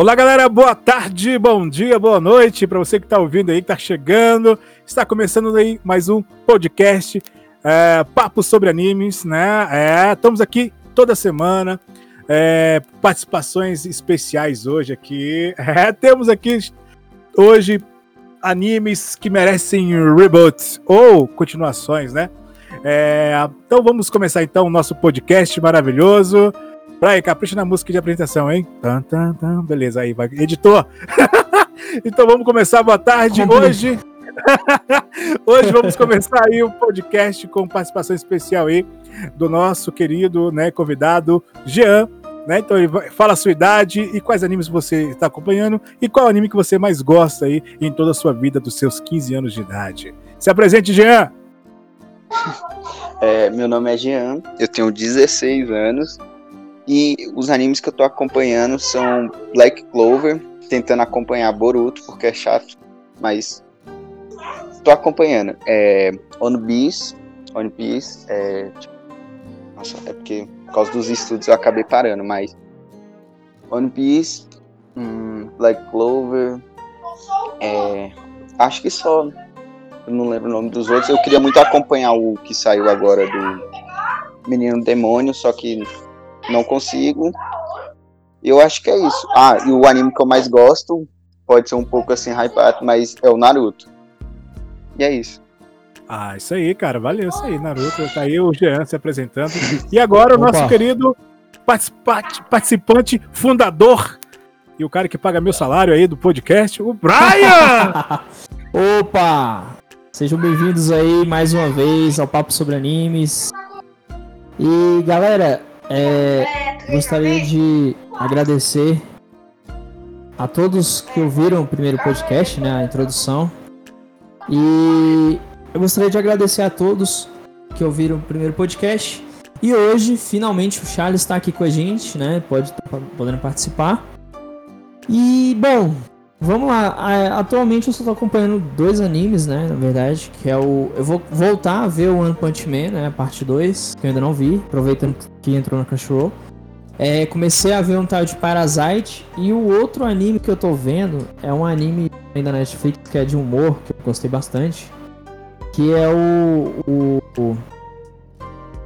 Olá, galera, boa tarde, bom dia, boa noite para você que está ouvindo aí, que está chegando. Está começando aí mais um podcast, é, Papo sobre Animes, né? É, estamos aqui toda semana, é, participações especiais hoje aqui. É, temos aqui hoje animes que merecem reboots ou continuações, né? É, então vamos começar então o nosso podcast maravilhoso. Praia, capricha na música de apresentação, hein? Tan, tan, tan. Beleza, aí, vai. Editor. então vamos começar. Boa tarde. Hoje. Hoje vamos começar aí o um podcast com participação especial aí do nosso querido né, convidado Jean. Né? Então ele fala a sua idade e quais animes você está acompanhando e qual anime que você mais gosta aí em toda a sua vida dos seus 15 anos de idade. Se apresente, Jean! É, meu nome é Jean, eu tenho 16 anos e os animes que eu tô acompanhando são Black Clover, tentando acompanhar Boruto, porque é chato, mas tô acompanhando. É, One Piece, One Piece, é, tipo, nossa, é porque por causa dos estudos eu acabei parando, mas One Piece, hum, Black Clover, é, acho que só eu não lembro o nome dos outros. Eu queria muito acompanhar o que saiu agora do Menino Demônio, só que não consigo. Eu acho que é isso. Ah, e o anime que eu mais gosto, pode ser um pouco assim hypado, mas é o Naruto. E é isso. Ah, isso aí, cara. Valeu isso aí, Naruto. Tá aí o Jean se apresentando. E agora o nosso querido participante, participante, fundador e o cara que paga meu salário aí do podcast, o Brian! Opa! Sejam bem-vindos aí mais uma vez ao Papo sobre Animes. E galera, é, gostaria de agradecer a todos que ouviram o primeiro podcast, né, a introdução. E eu gostaria de agradecer a todos que ouviram o primeiro podcast. E hoje, finalmente, o Charles está aqui com a gente, né? Pode podendo participar. E bom, Vamos lá, atualmente eu só tô acompanhando dois animes, né, na verdade, que é o... Eu vou voltar a ver o One Punch Man, né, parte 2, que eu ainda não vi, aproveitando que entrou na Crunchyroll. É, comecei a ver um tal de Parasite, e o outro anime que eu tô vendo é um anime ainda na Netflix, que é de humor, que eu gostei bastante, que é o... o, o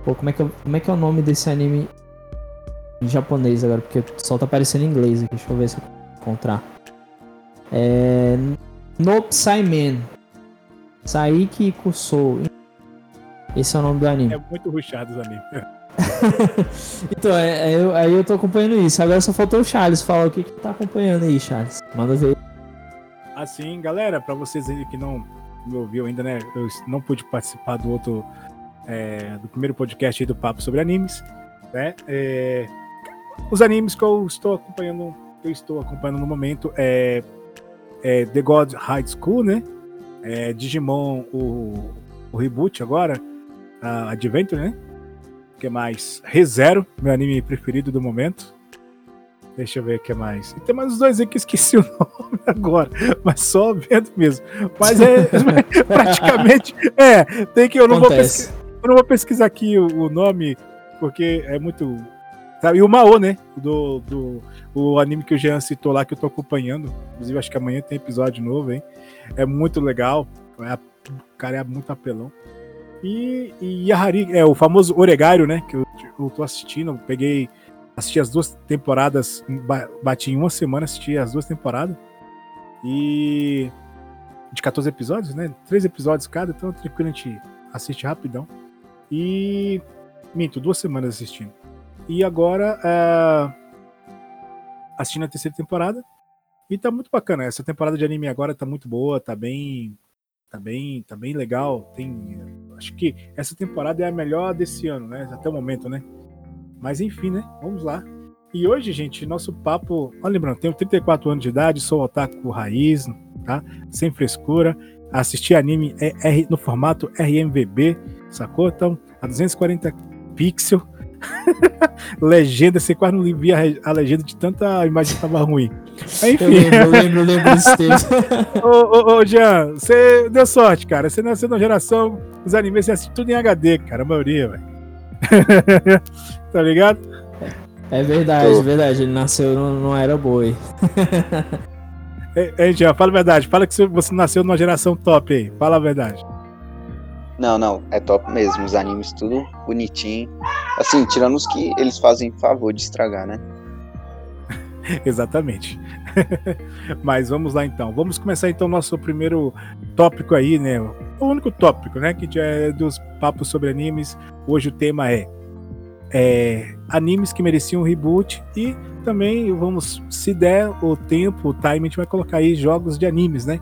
pô, como é, que, como é que é o nome desse anime em japonês agora, porque só tá aparecendo em inglês aqui, deixa eu ver se eu encontrar. É, no Psyman. Saiki Kusou. Esse é o nome do anime. É muito ruxado os animes. então, é, é, eu, aí eu tô acompanhando isso. Agora só faltou o Charles falar o que, que tá acompanhando aí, Charles. Manda ver. Assim, galera, para vocês aí que não me ouviu ainda, né? Eu não pude participar do outro. É, do primeiro podcast aí do Papo sobre Animes. Né? É, os animes que eu estou acompanhando, eu estou acompanhando no momento é é, The God High School, né? É, Digimon, o, o reboot agora, a Adventure, né? O que mais? ReZero, meu anime preferido do momento. Deixa eu ver o que mais. E tem mais os dois aí que esqueci o nome agora, mas só vendo mesmo. Mas é praticamente. É, tem que. Eu não, vou pesquisar, eu não vou pesquisar aqui o, o nome, porque é muito e o Mao, né? Do, do o anime que o Jean citou lá, que eu tô acompanhando. Inclusive, acho que amanhã tem episódio novo, hein? É muito legal. É, o cara é muito apelão. E, e Yahari, é o famoso Oregário, né? Que eu, eu tô assistindo. Peguei. Assisti as duas temporadas. Bati em uma semana, assisti as duas temporadas. E. De 14 episódios, né? Três episódios cada, então tranquilo, a gente assiste rapidão. E. Minto, duas semanas assistindo. E agora é, assistindo a terceira temporada. E tá muito bacana. Essa temporada de anime agora tá muito boa, tá bem. Tá bem, tá bem legal. Tem. Acho que essa temporada é a melhor desse ano, né? Até o momento, né? Mas enfim, né? Vamos lá. E hoje, gente, nosso papo. Olha, lembrando, tenho 34 anos de idade, sou otaku raiz, tá? Sem frescura. Assistir anime é no formato RMVB, sacou? Então, a 240 pixels legenda, você quase não via a legenda de tanta imagem que tava ruim. Enfim. Eu lembro, eu lembro, eu lembro desse texto. ô, ô, ô, Jean, você deu sorte, cara. Você nasceu numa geração, os animes você assiste tudo em HD, cara, a maioria, velho. tá ligado? É verdade, é verdade. Ele nasceu, não, não era boi. é, é, Jean, fala a verdade. Fala que você nasceu numa geração top aí. Fala a verdade. Não, não, é top mesmo. Os animes tudo bonitinho. Assim, tirando os que eles fazem favor de estragar, né? Exatamente. Mas vamos lá então. Vamos começar então nosso primeiro tópico aí, né? O único tópico, né? Que já é dos papos sobre animes. Hoje o tema é, é animes que mereciam um reboot e também vamos, se der o tempo, o time, a gente vai colocar aí jogos de animes, né?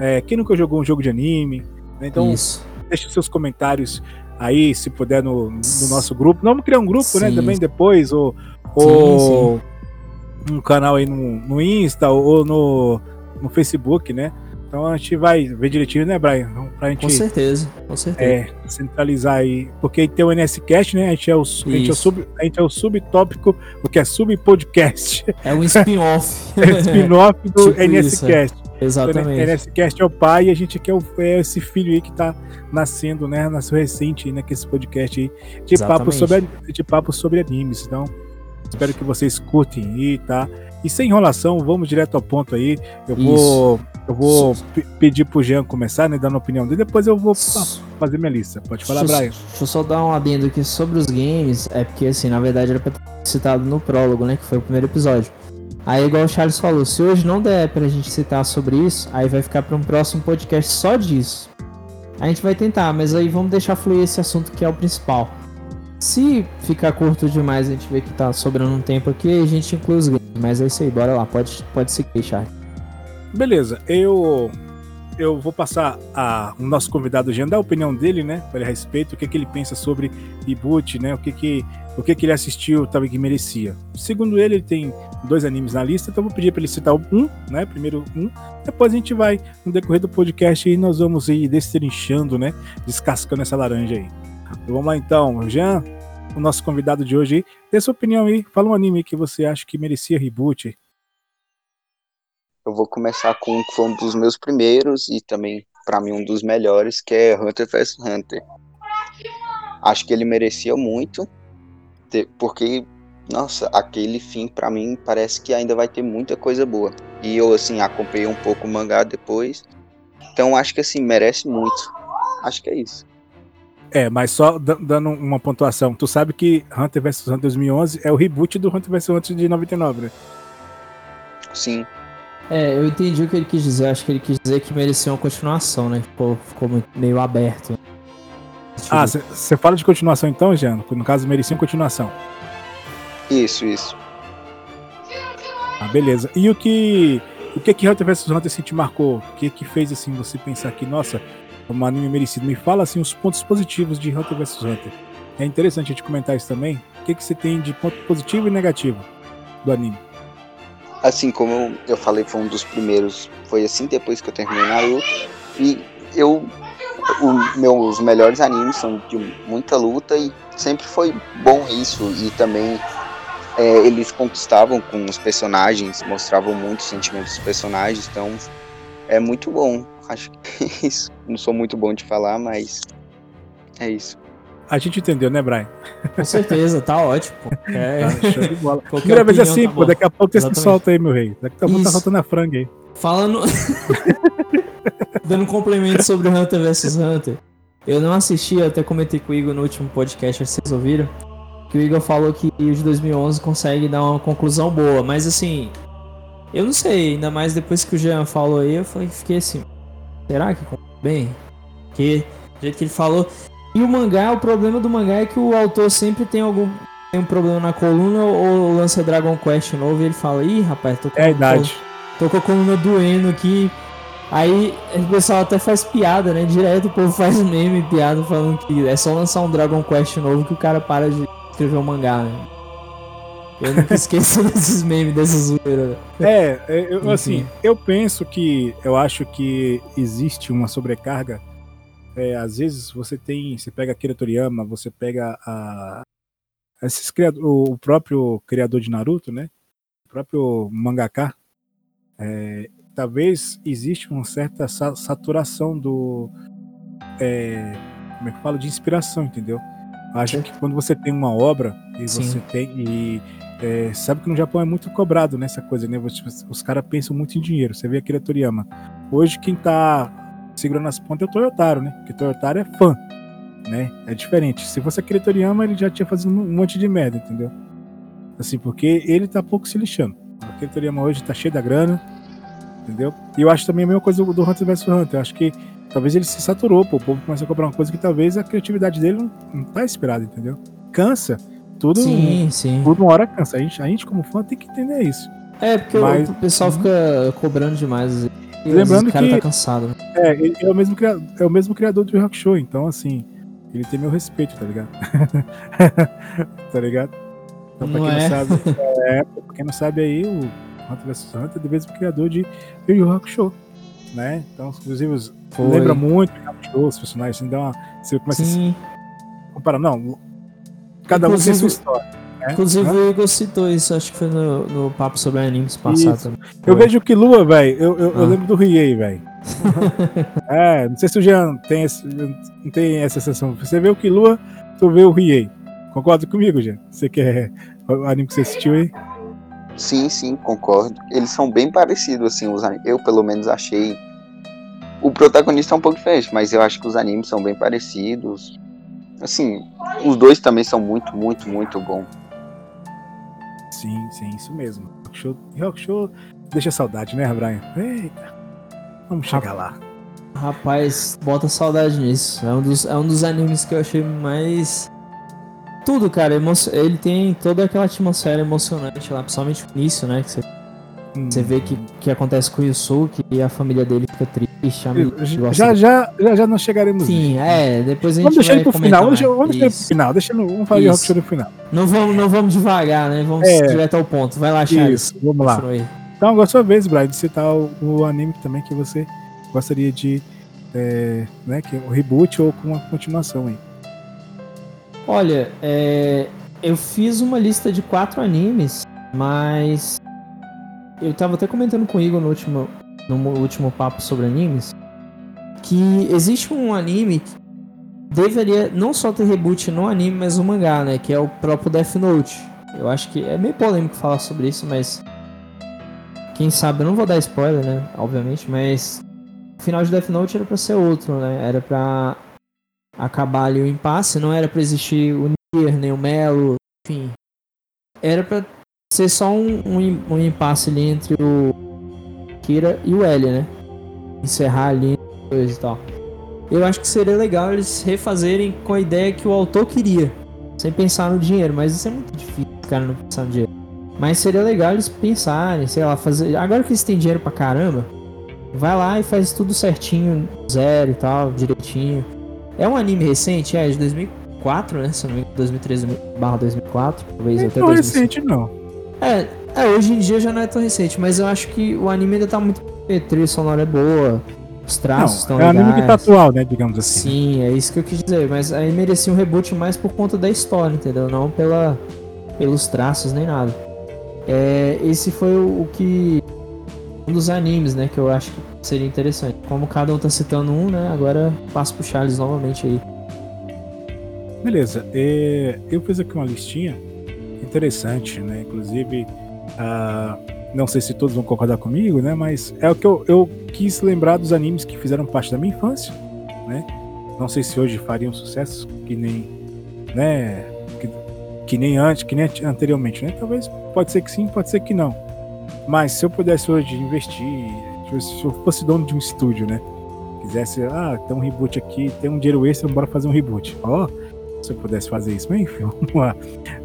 É, quem nunca jogou um jogo de anime? Né? Então, Isso. Deixe seus comentários aí, se puder, no, no nosso grupo. Vamos criar um grupo, né, sim. né? Também depois, ou, ou sim, um canal aí no, no Insta ou no, no Facebook, né? Então a gente vai ver direitinho, né, Brian? Então, pra gente, com certeza, com certeza. É, centralizar aí. Porque tem o NSCast, né? A gente é o, a gente é o, sub, a gente é o subtópico, o que é sub-podcast. É um spin-off. é o spin-off do tipo NSCast. Isso, é. Exatamente. O NSCast é o pai e a gente aqui é, o, é esse filho aí que tá nascendo, né? Nasceu recente, né? Que esse podcast aí de papo, sobre, de papo sobre animes. Então, espero que vocês curtem aí, tá? E sem enrolação, vamos direto ao ponto aí. Eu vou, eu vou pedir pro Jean começar, né? Dando a opinião dele, depois eu vou fazer minha lista. Pode falar, deixa, Brian. Deixa eu só dar um adendo aqui sobre os games. É porque, assim, na verdade era pra ter citado no prólogo, né? Que foi o primeiro episódio. Aí, igual o Charles falou, se hoje não der pra gente citar sobre isso, aí vai ficar para um próximo podcast só disso. A gente vai tentar, mas aí vamos deixar fluir esse assunto que é o principal. Se ficar curto demais, a gente vê que tá sobrando um tempo aqui, a gente inclui os games. Mas é isso aí, bora lá, pode, pode seguir, Charlie. Beleza, eu eu vou passar a, o nosso convidado Jean dar a opinião dele, né, a respeito, o que, que ele pensa sobre reboot, né, o que que, o que que ele assistiu, talvez que merecia. Segundo ele, ele tem dois animes na lista, então vou pedir para ele citar um, né, primeiro um, depois a gente vai, no decorrer do podcast, e nós vamos ir destrinchando, né, descascando essa laranja aí. Então, vamos lá então, Jean, o nosso convidado de hoje, dê sua opinião aí, fala um anime que você acha que merecia reboot. Eu vou começar com um que foi um dos meus primeiros e também para mim um dos melhores, que é Hunter vs Hunter. Acho que ele merecia muito, porque nossa, aquele fim para mim parece que ainda vai ter muita coisa boa. E eu assim acompanhei um pouco o mangá depois. Então acho que assim merece muito. Acho que é isso. É, mas só dando uma pontuação, tu sabe que Hunter vs Hunter 2011 é o reboot do Hunter vs Hunter de 99, né? Sim. É, eu entendi o que ele quis dizer. Acho que ele quis dizer que merecia uma continuação, né? Ficou, ficou meio aberto. Ah, você fala de continuação então, Jean? No caso, merecia uma continuação. Isso, isso. Ah, beleza. E o que o que que Hunter vs Hunter assim, te marcou? O que que fez assim você pensar que, nossa, um anime merecido. Me fala assim os pontos positivos de Hunter vs Hunter. É interessante a gente comentar isso também. O que, que você tem de ponto positivo e negativo do anime? Assim como eu falei, foi um dos primeiros. Foi assim depois que eu terminei Naruto. E eu. O, meus melhores animes são de muita luta e sempre foi bom isso. E também é, eles conquistavam com os personagens, mostravam muito os sentimentos dos personagens. Então é muito bom. Acho que é isso. Não sou muito bom de falar, mas é isso. A gente entendeu, né, Brian? Com certeza, tá ótimo. É. Tá, show de bola. Primeira vez assim, tá pô, daqui a pouco você solta aí, meu rei. Daqui a pouco tá faltando a franga aí. Falando. Dando um complemento sobre o Hunter vs Hunter. Eu não assisti, eu até comentei com o Igor no último podcast, vocês ouviram. Que o Igor falou que o de 2011 consegue dar uma conclusão boa, mas assim, eu não sei, ainda mais depois que o Jean falou aí, eu fiquei assim, será que bem? Porque, do jeito que ele falou. E o mangá, o problema do mangá é que o autor sempre tem algum tem um problema na coluna ou lança Dragon Quest novo e ele fala, ih, rapaz, tô com, é a idade. Tô, tô com a coluna doendo aqui. Aí o pessoal até faz piada, né? Direto o povo faz meme, piada, falando que é só lançar um Dragon Quest novo que o cara para de escrever o um mangá, né? Eu nunca esqueço desses memes, dessas zoeiras. É, é, eu, assim, eu penso que eu acho que existe uma sobrecarga. É, às vezes você tem, você pega Akira Toriyama, você pega a, esses criador, o próprio criador de Naruto, né? O próprio mangaka. É, talvez existe uma certa saturação do, é, como é que fala, de inspiração, entendeu? Acho que quando você tem uma obra e Sim. você tem. E, é, sabe que no Japão é muito cobrado nessa coisa, né? Você- os caras pensam muito em dinheiro. Você vê aquele Toriyama. Hoje quem tá segurando as pontas é o Toyotaro, né? Porque o Toyotaro é fã, né? É diferente. Se fosse aquele Toriyama, ele já tinha fazendo um monte de merda, entendeu? Assim, porque ele tá pouco se lixando. Aquele Toriyama hoje tá cheio da grana, entendeu? E eu acho também a mesma coisa do Hunter vs Hunter. Eu acho que talvez ele se saturou, pô. O povo começa a cobrar uma coisa que talvez a criatividade dele não, não tá esperada, entendeu? Cansa. Tudo, Sim, sim. tudo uma hora cansa. A gente, a gente, como fã, tem que entender isso. É, porque Mas- o pessoal fica cobrando demais. E Lembrando o cara que- tá cansado, né? É, ele é o mesmo, cria- é o mesmo criador do Yu Hakusho, então assim, ele tem meu respeito, tá ligado? tá ligado? Então, pra Não quem é? não sabe, é, pra quem não sabe aí, o Hunter vs Hunter é do mesmo criador de Yu Yu Hakusho, né? Então, inclusive, Foi. lembra muito Hakusho, os personagens, assim, dá uma, você começa Sim. a comparar, não, cada um tem Inclusive- sua história. Né? Inclusive Hã? o Igor citou isso, acho que foi no, no papo sobre animes passado Isso. também. Eu Foi. vejo o Killua, velho, eu, eu, eu Ah. lembro do Riei, velho. é, não sei se o Jean tem, esse, tem essa sensação. Você vê o Killua, tu vê o Riei. Concorda comigo, Jean? Você quer o anime que você assistiu aí? Sim, sim, concordo. Eles são bem parecidos, assim, os eu pelo menos achei. O protagonista é um pouco diferente, mas eu acho que os animes são bem parecidos. Assim, os dois também são muito, muito, muito bons. Sim, sim, isso mesmo. Rock Rock Show deixa saudade, né, Brian? Eita, vamos chegar lá. Rapaz, bota saudade nisso. É um dos, é um dos animes que eu achei mais. Tudo, cara. emo- Ele tem toda aquela atmosfera emocionante lá, principalmente no início, né? Que você, você vê que, que acontece com o Yusuke e a família dele fica triste. A amiga que gosta Já, já, já, já nós chegaremos. Sim, nisso. é. Depois a gente Vamos deixar ele pro final. Vamos deixar, vamos deixar ele pro final. Deixa, vamos fazer o Rock no final. Não vamos, não vamos devagar, né? Vamos É. direto ao ponto. Vai lá, Charles. Isso, vamos lá. Então, agora é sua vez, Brian, de citar o, o anime também que você gostaria de. É, né, que é o reboot ou com uma continuação aí. Olha, é, eu fiz uma lista de quatro animes, mas eu tava até comentando com o Igor no último, no último papo sobre animes que existe um anime que deveria não só ter reboot no anime, mas no mangá, né? Que é o próprio Death Note. Eu acho que é meio polêmico falar sobre isso, mas quem sabe, eu não vou dar spoiler, né? Obviamente, mas o final de Death Note era pra ser outro, né? Era pra acabar ali o impasse, não era pra existir o Nier, nem o Melo, enfim. Era pra ser só um, um, um impasse ali entre o E o L, né? Encerrar ali coisa e tal. Eu acho que seria legal eles refazerem com a ideia que o autor queria, sem pensar no dinheiro, mas isso é muito difícil, cara, não pensar no dinheiro. Mas seria legal eles pensarem, sei lá, fazer. Agora que eles têm dinheiro pra caramba, vai lá e faz tudo certinho, zero e tal, direitinho. É um anime recente, é de 2004, né? Se eu não me engano, 2013 barra 2004, talvez Não é até tão 2005. recente, não. É, é, hoje em dia já não é tão recente, mas eu acho que o anime ainda tá muito. A trilha sonora é boa, os traços estão Não, é um legais. anime que tá atual, né, digamos assim. Sim, é isso que eu quis dizer, mas aí merecia um reboot mais por conta da história, entendeu? Não pela, pelos traços nem nada. É, esse foi o, o que. Um dos animes, né, que eu acho que seria interessante. Como cada um tá citando um, né, agora passo pro Charles novamente aí. Beleza, é, eu fiz aqui uma listinha interessante, né? Inclusive, ah, não sei se todos vão concordar comigo, né? Mas é o que eu, eu quis lembrar dos animes que fizeram parte da minha infância, né? Não sei se hoje fariam sucesso que nem, né? Que, que nem antes, que nem ante- anteriormente, né? Talvez pode ser que sim, pode ser que não. Mas se eu pudesse hoje investir, se eu fosse dono de um estúdio, né? Quisesse, ah, tem um reboot aqui, tem um dinheiro extra, bora fazer um reboot. Ó, se eu pudesse fazer isso, enfim, vamos lá.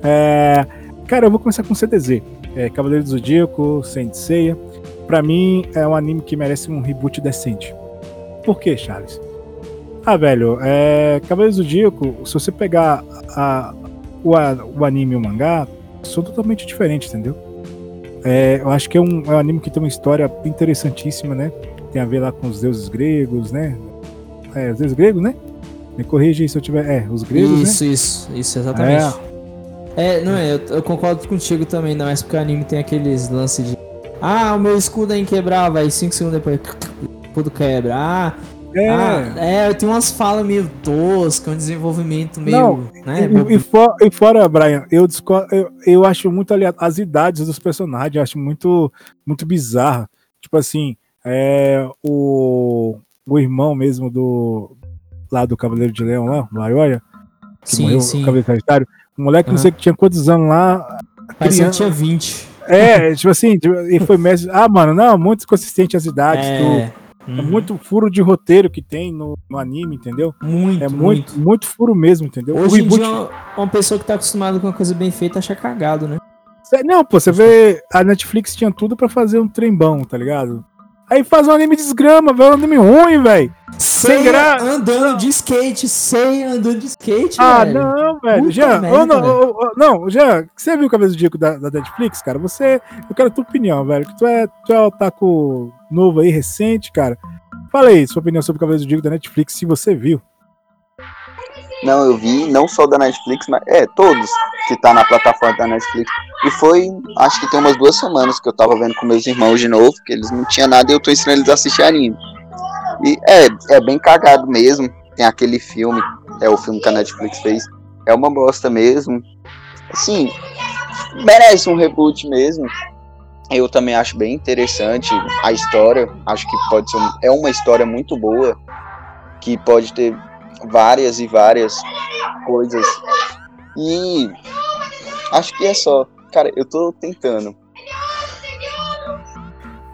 É, cara, eu vou começar com CDZ. É, Cavaleiro do Zodíaco, Saint Seiya. Pra mim, é um anime que merece um reboot decente. Por quê, Charles? Ah, velho, é, Cavaleiro do Zodíaco, se você pegar a- o, a- o anime e o mangá, são totalmente diferentes, entendeu? É, eu acho que é um, é um anime que tem uma história interessantíssima, né? Tem a ver lá com os deuses gregos, né? É, os deuses gregos, né? Me corrija aí se eu tiver. É, os gregos, né? isso, isso, isso, exatamente. É, não é, eu, eu concordo contigo também, ainda mais porque o anime tem aqueles lances de. Ah, o meu escudo é inquebrável, aí 5 segundos depois, o escudo quebra. Ah, É, ah, é tem umas falas meio toscas, um desenvolvimento meio. Não, né, e, e, for, e, fora, Brian, eu, eu, eu acho muito aliado as idades dos personagens, eu acho muito, muito bizarra. Tipo assim, é, o, o irmão mesmo do. Lá do Cavaleiro de Leão, lá, Laioia, que sim, morreu, sim. Cavaleiro Sagitário. O moleque, uhum. não sei que tinha quantos anos lá. Parece que tinha 20. É, tipo assim, tipo, e foi mestre. Ah, mano, não, muito consistente as idades. É, tu, uhum. é muito furo de roteiro que tem no, no anime, entendeu? Muito. É muito, muito, muito furo mesmo, entendeu? Hoje em dia, uma pessoa que tá acostumada com uma coisa bem feita acha cagado, né? Não, pô, você vê. A Netflix tinha tudo pra fazer um trembão, tá ligado? Aí faz um anime desgrama, velho. Um anime ruim, velho. Sem graça. Andando de skate, sem andando de skate, ah, velho. não, velho. Já, merda, não, oh, não, já. Você viu o Cabeça do Dico da, da Netflix, cara? Você. Eu quero a tua opinião, velho. Que tu é, tu é otaku novo aí, recente, cara. Fala aí, sua opinião sobre o Cabeça do Dico da Netflix, se você viu. Não, eu vi, não só da Netflix, mas. É, todos que tá na plataforma da Netflix. E foi, acho que tem umas duas semanas que eu tava vendo com meus irmãos de novo, que eles não tinham nada e eu tô ensinando eles a assistir anime. E é, é bem cagado mesmo. Tem aquele filme, é o filme que a Netflix fez. É uma bosta mesmo. Assim, merece um reboot mesmo. Eu também acho bem interessante a história. Acho que pode ser. É uma história muito boa. Que pode ter várias e várias coisas. E acho que é só. Cara, eu tô tentando.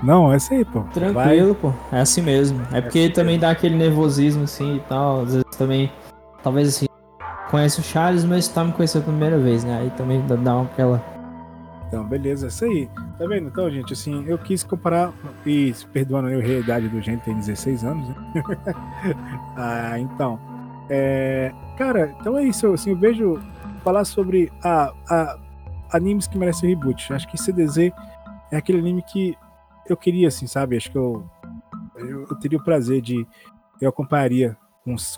Não, é isso aí, pô. Tranquilo, Vai. pô. É assim mesmo. É, é porque assim também mesmo. dá aquele nervosismo assim e tal. Às vezes também. Talvez assim. Conhece o Charles, mas tá me conhecendo a primeira vez, né? Aí também dá uma aquela. Então, beleza, é isso aí. Tá vendo? Então, gente, assim, eu quis comparar, e perdoando a realidade do gente, tem 16 anos, né? ah, então, é, cara, então é isso. Assim, eu vejo falar sobre a, a animes que merecem reboot. Acho que CDZ é aquele anime que eu queria, assim, sabe? Acho que eu, eu, eu teria o prazer de. Eu acompanharia uns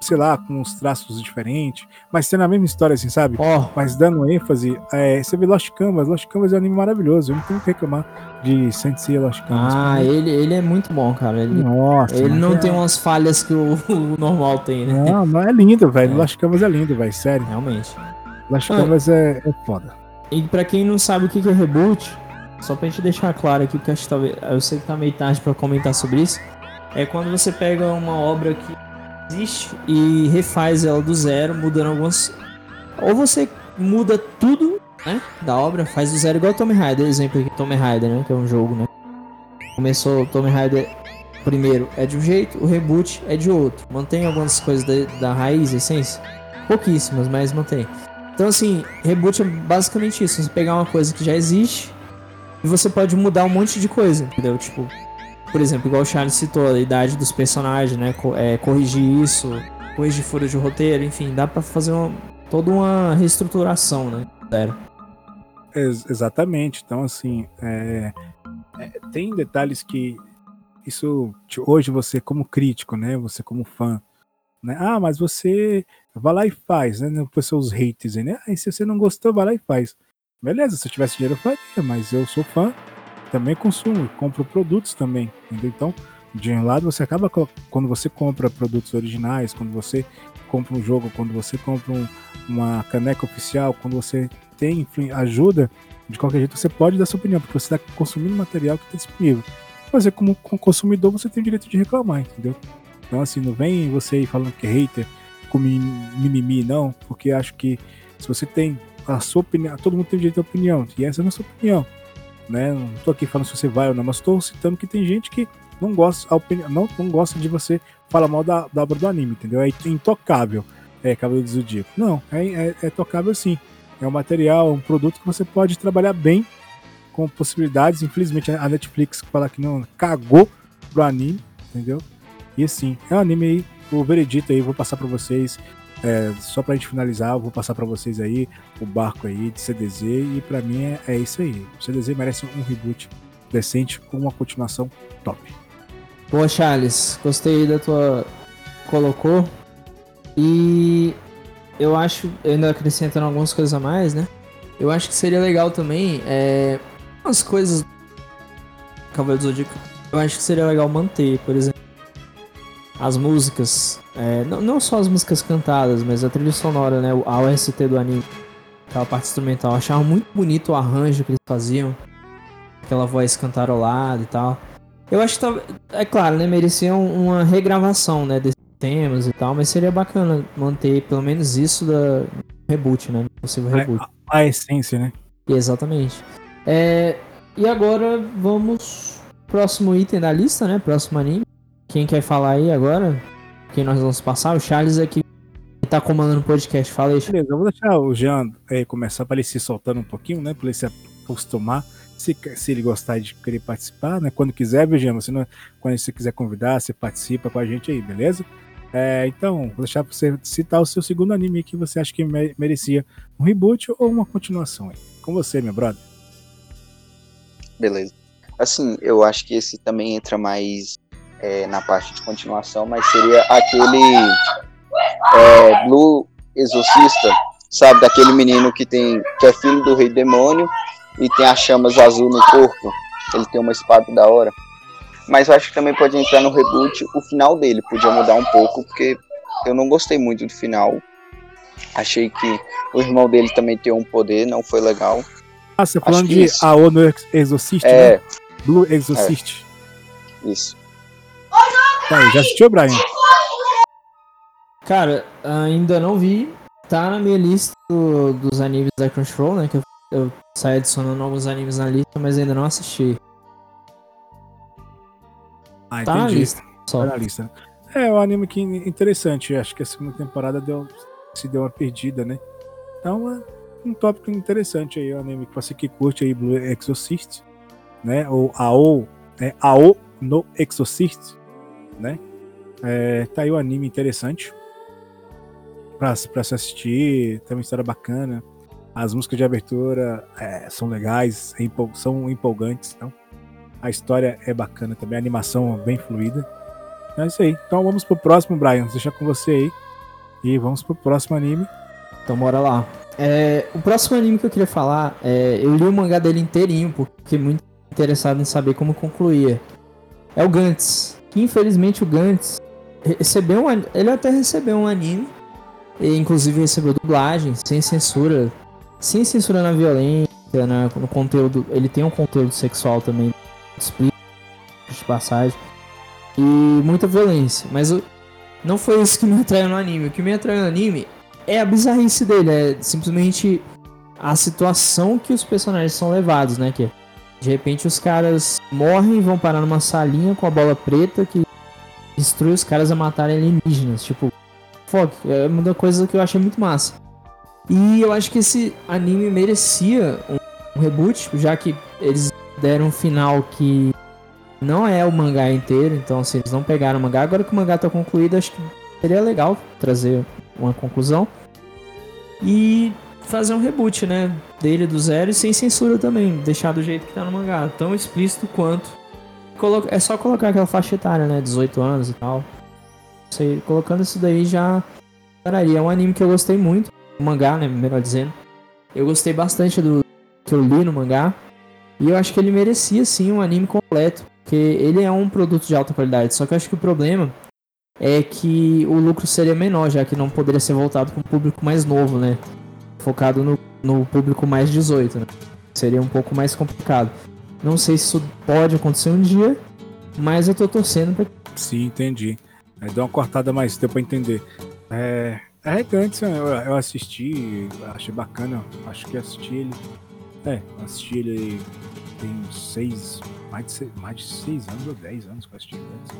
sei lá, com uns traços diferentes, mas sendo a mesma história, assim, sabe? Oh. Mas dando ênfase. É, você vê Lost Canvas, Lost Canvas é um anime maravilhoso. Eu não tenho o que reclamar de Sensei Lost Canvas. Ah, ele, ele é muito bom, cara. Ele, Nossa. Ele não é... tem umas falhas que o, o normal tem, né? Não, não é lindo, velho. É. Lost Canvas é lindo, velho. Sério. Realmente. Lost ah, Canvas é, é foda. E pra quem não sabe o que é reboot, só pra gente deixar claro aqui, porque acho que talvez. Eu sei que tá meio tarde pra comentar sobre isso. É quando você pega uma obra que existe e refaz ela do zero, mudando algumas. Ou você muda tudo, né? Da obra, faz do zero igual Tomb Raider, exemplo aqui, Tomb Raider, né? Que é um jogo, né? Começou Tomb Raider primeiro é de um jeito, o reboot é de outro. Mantém algumas coisas da, da raiz, essência. Pouquíssimas, mas mantém. Então assim, reboot é basicamente isso. Você pegar uma coisa que já existe e você pode mudar um monte de coisa, entendeu? Tipo, por exemplo, igual o Charles citou, a idade dos personagens, né? É, corrigir isso, corrigir furo de roteiro, enfim, dá para fazer uma, toda uma reestruturação, né? Exatamente. Então, assim, é, é, tem detalhes que isso hoje você como crítico, né? Você como fã, né? Ah, mas você vai lá e faz, né? Depois os haters, né? Ah, se você não gostou, vai lá e faz. Beleza, se eu tivesse dinheiro eu faria, mas eu sou fã também consumo, compro produtos também, entendeu? Então, de um lado você acaba quando você compra produtos originais, quando você compra um jogo, quando você compra um, uma caneca oficial, quando você tem ajuda, de qualquer jeito você pode dar sua opinião, porque você está consumindo material que está disponível. Você, como consumidor, você tem o direito de reclamar, entendeu? Então, assim, não vem você aí falando que é hater com mimimi, não, porque acho que se você tem a sua opinião, todo mundo tem direito à opinião, e essa é a sua opinião né? Não tô aqui falando se você vai ou não, mas estou citando que tem gente que não gosta, opinião, não, não gosta de você falar mal da, da obra do anime, entendeu? É intocável, é Cavaleiro do Zodíaco. Não, é, é, é tocável sim. É um material, um produto que você pode trabalhar bem com possibilidades. Infelizmente a Netflix fala que não cagou pro anime, entendeu? E assim, é um anime aí, o veredito aí, vou passar para vocês. É, só pra gente finalizar, eu vou passar para vocês aí o barco aí de CDZ e para mim é, é, isso aí. O CDZ merece um reboot decente com uma continuação top. Boa, Charles, gostei da tua colocou e eu acho, ainda acrescentando algumas coisas a mais, né? Eu acho que seria legal também é, umas coisas Cavaleiro do Zodíaco. Eu acho que seria legal manter, por exemplo, as músicas, é, não, não só as músicas cantadas, mas a trilha sonora, né? A OST do anime, aquela parte instrumental. Eu achava muito bonito o arranjo que eles faziam, aquela voz cantarolada e tal. Eu acho que, tá, é claro, né? Merecia uma regravação, né? Desses temas e tal, mas seria bacana manter pelo menos isso da reboot, né? Possível reboot. A, a essência, né? Exatamente. É, e agora vamos próximo item da lista, né? Próximo anime. Quem quer falar aí agora? Quem nós vamos passar? O Charles aqui tá comandando o podcast. Fala aí, Beleza, eu vou deixar o Jean é, começar para ele se soltando um pouquinho, né? Para ele se acostumar. Se, se ele gostar de querer participar, né? Quando quiser, viu, Jean? Você não, quando você quiser convidar, você participa com a gente aí, beleza? É, então, vou deixar pra você citar o seu segundo anime que você acha que merecia um reboot ou uma continuação aí. Com você, meu brother. Beleza. Assim, eu acho que esse também entra mais é, na parte de continuação, mas seria aquele é, Blue Exorcista, sabe? Daquele menino que tem que é filho do rei demônio e tem as chamas azul no corpo. Ele tem uma espada da hora. Mas eu acho que também pode entrar no reboot o final dele. Podia mudar um pouco, porque eu não gostei muito do final. Achei que o irmão dele também tem um poder, não foi legal. Ah, você falando de isso. a ONU Exorcist, é. né? Blue Exorcist. É. Isso. Tá aí, já assistiu, Brian? Cara, ainda não vi. Tá na minha lista do, dos animes da Crunchyroll, né? Que eu, eu saio adicionando alguns animes na lista, mas ainda não assisti. Ah, tá entendi. na lista. Só. Tá na lista. É, um anime que interessante. Acho que a segunda temporada deu, se deu uma perdida, né? Então é um tópico interessante aí, o um anime que você que curte aí Blue Exorcist, né? Ou AO, né? AO no Exorcist, né? É, tá aí o um anime interessante pra, pra se assistir, tem uma história bacana. As músicas de abertura é, são legais, é empol são empolgantes. Então, a história é bacana também, a animação é bem fluida. É isso aí. Então vamos pro próximo, Brian. Vou deixar com você aí. E vamos pro próximo anime. Então bora lá. É, o próximo anime que eu queria falar, é, eu li o mangá dele inteirinho, porque muito interessado em saber como concluía. É o Gantz. Infelizmente o Gantz recebeu um, ele até recebeu um anime e inclusive recebeu dublagem sem censura, sem censura na violência, no conteúdo, ele tem um conteúdo sexual também explícito de passagem e muita violência, mas não foi isso que me atraiu no anime. O que me atraiu no anime é a bizarrice dele, é simplesmente a situação que os personagens são levados, né, que de repente os caras morrem e vão parar numa salinha com a bola preta que instrui os caras a matarem alienígenas. Tipo, fuck, é uma coisa que eu achei muito massa. E eu acho que esse anime merecia um, reboot, já que eles deram um final que não é o mangá inteiro, então assim, eles não pegaram o mangá. Agora que o mangá tá concluído, acho que seria legal trazer uma conclusão. E fazer um reboot, né? Dele do zero e sem censura também. Deixar do jeito que tá no mangá. Tão explícito quanto. É só colocar aquela faixa etária, né? 18 anos e tal. Sei, colocando isso daí já pararia. É um anime que eu gostei muito. Mangá, né? Melhor dizendo. Eu gostei bastante do que eu li no mangá. E eu acho que ele merecia sim um anime completo. Porque ele é um produto de alta qualidade. Só que eu acho que o problema é que o lucro seria menor, já que não poderia ser voltado para um público mais novo, né? Focado no, no público mais 18, né? Seria um pouco mais complicado. Não sei se isso pode acontecer um dia, mas eu tô torcendo pra. Sim, entendi. Deu uma cortada mais, deu pra entender. É, é regante, eu, eu assisti, achei bacana. Acho que assisti ele. É, assisti ele tem seis, mais de seis, mais de seis anos ou dez anos que eu assisti antes.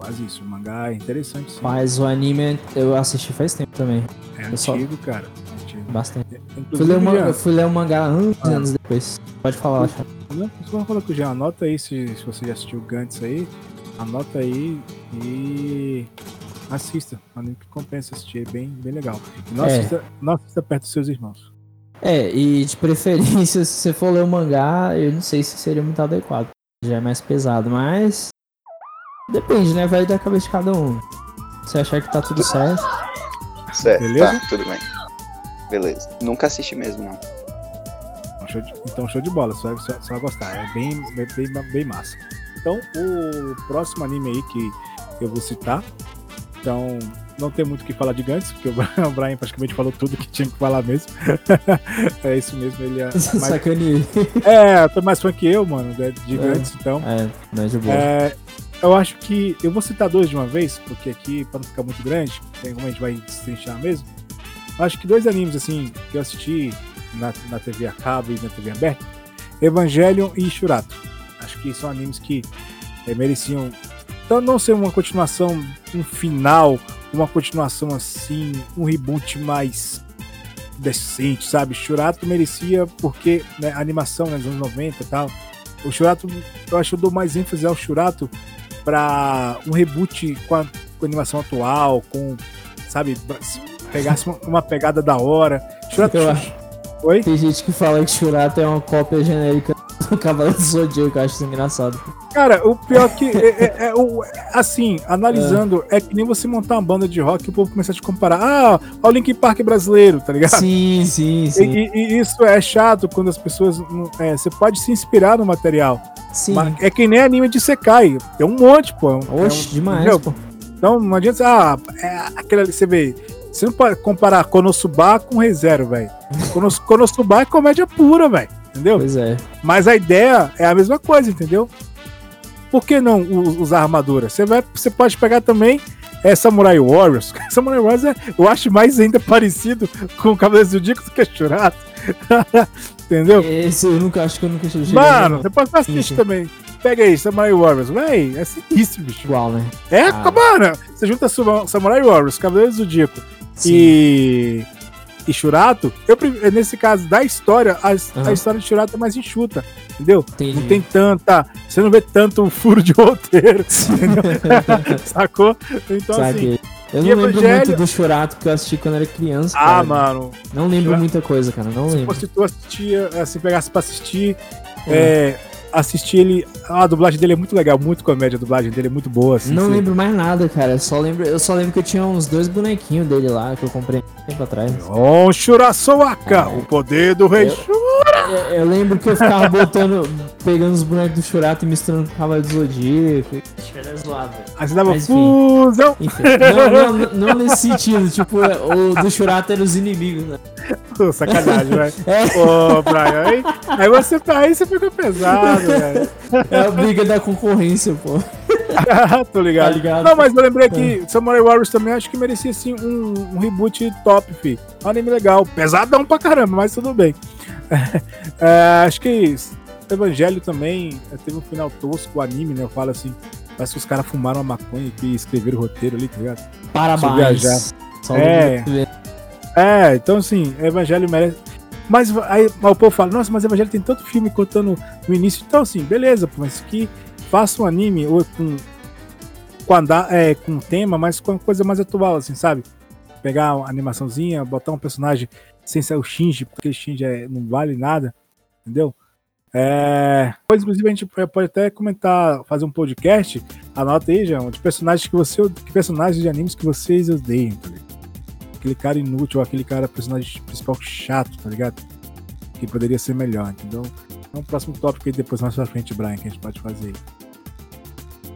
É quase isso. O mangá é interessante sim. Mas o anime eu assisti faz tempo também. É eu antigo, só... cara. É antigo. Bastante. É, fui ler, uma, eu fui ler o mangá anos ah. anos depois. Pode falar, acho. Não, só falar com o Jean, anota aí se, se você já assistiu o Gantz aí. Anota aí e assista. Um anime que compensa assistir, é bem, bem legal. E não, é. assista, não assista perto dos seus irmãos. É, e de preferência, se você for ler o mangá, eu não sei se seria muito adequado. Já é mais pesado, mas Depende, né? Vai da cabeça de cada um. Se achar que tá tudo certo. Certo, Beleza? tá, tudo bem. Beleza. Nunca assisti mesmo, não. Então, show de, então, show de bola, você vai, você vai gostar. É bem, bem, bem, massa. Então, o próximo anime aí que eu vou citar. Então, não tem muito o que falar de Gantz, porque o Brian praticamente falou tudo que tinha que falar mesmo. é isso mesmo, ele é. Mais... Sacaneei. É, tô mais fã que eu, mano, de, de Gantz, então. É, mas de boa. É, eu acho que. Eu vou citar dois de uma vez, porque aqui, pra não ficar muito grande, como a gente vai destrinchar mesmo. Acho que dois animes, assim, que eu assisti na, na TV a cabo e na TV aberta: Evangelion e Shurato. Acho que são animes que é, mereciam. Então, não ser uma continuação, um final, uma continuação assim, um reboot mais decente, sabe? Shurato merecia porque né, a animação né, dos anos 90 e tal. O Shurato, eu acho que eu dou mais ênfase ao Shurato para um reboot com a, com a, animação atual, com, sabe, pegasse uma, uma pegada da hora. Shurato, Oi? Tem gente que fala que Shurato é uma cópia genérica do Cavaleiro do Zodíaco, eu acho isso engraçado. Cara, o pior que é, é, é, o, assim, analisando, é. é. que nem você montar uma banda de rock e o povo começar a te comparar. Ah, olha o Link Park brasileiro, tá ligado? Sim, sim, sim. E, e, e isso é chato quando as pessoas. É, você pode se inspirar no material. Sim. é que nem anime de Sekai. Tem um monte, pô. É Oxe, um, demais, entendeu? pô. Então não adianta. Ah, é aquele ali, você vê. Você não pode comparar Konosuba com ReZero, velho. Konosuba é comédia pura, velho. Entendeu? Pois é. Mas a ideia é a mesma coisa, entendeu? Por que não usar armadura? Você, vai, você pode pegar também é, Samurai Warriors. Samurai Warriors é, eu acho mais ainda parecido com o Cavaleiro do Zodíaco do que Churato. Entendeu? Esse eu nunca acho que eu nunca cheguei. Mano, você pode assistir também. Pega aí, Samurai Warriors. Véi, é sinistro, bicho. Igual, né? É, ah. mano. Você junta Samurai Warriors, Cavaleiro do Zodíaco e e Churato, eu, nesse caso da história, a, uhum. a história de Churato é mais enxuta, entendeu? Entendi. Não tem tanta. Você não vê tanto furo de roteiro, Sacou? Então, Sabe. assim. Eu não lembro muito do Churato que eu assisti quando era criança. Ah, cara. mano. Não lembro Churato. muita coisa, cara. Não lembro. Se tu assistia, se assim, pegasse pra assistir, é, assisti ele. a dublagem dele é muito legal, muito comédia. A dublagem dele é muito boa. Assim, não lembro mais nada, cara. Eu só lembro, eu só lembro que eu tinha uns dois bonequinhos dele lá que eu comprei tempo atrás. Oh, Shurasoaka, o poder do rei Shura. Eu, eu, lembro que eu ficava botando, pegando os bonecos do Shurato e misturando com o Cavalo do Zodíaco. Era zoado. Aí você dava fusão. Não, não, não, nesse sentido. Tipo, o do Shurato era os inimigos, né? Sacanagem, velho. É. Ô, Brian, aí, aí, você, aí você fica pesado, velho. É a briga da concorrência, pô. Tô ligado. Tá ligado. Não, mas eu lembrei que é. Samurai Warriors também acho que merecia assim um, um reboot top, fi. Um anime legal. Pesadão pra caramba, mas tudo bem. é, acho que Evangelho também é, teve um final tosco, o anime, né? Eu falo assim, parece que os caras fumaram a maconha e escreveram o roteiro ali, tá ligado? Parabéns. viajar. Só é, é, então assim, Evangelho merece. Mas aí o povo fala, nossa, mas Evangelho tem tanto filme contando no início. Então, assim, beleza, mas que faça um anime ou com, com, andar, é, com tema, mas com coisa mais atual, assim, sabe? Pegar uma animaçãozinha, botar um personagem sem ser o Shinji, porque o Shinji é, não vale nada, entendeu? É, depois, inclusive, a gente pode até comentar, fazer um podcast. Anota aí, João, de personagens que você. Que personagens de animes que vocês odeiam, tá ligado? Aquele cara inútil, aquele cara personagem principal chato, tá ligado? Que poderia ser melhor, entendeu? É um próximo tópico aí depois mais pra frente, Brian, que a gente pode fazer.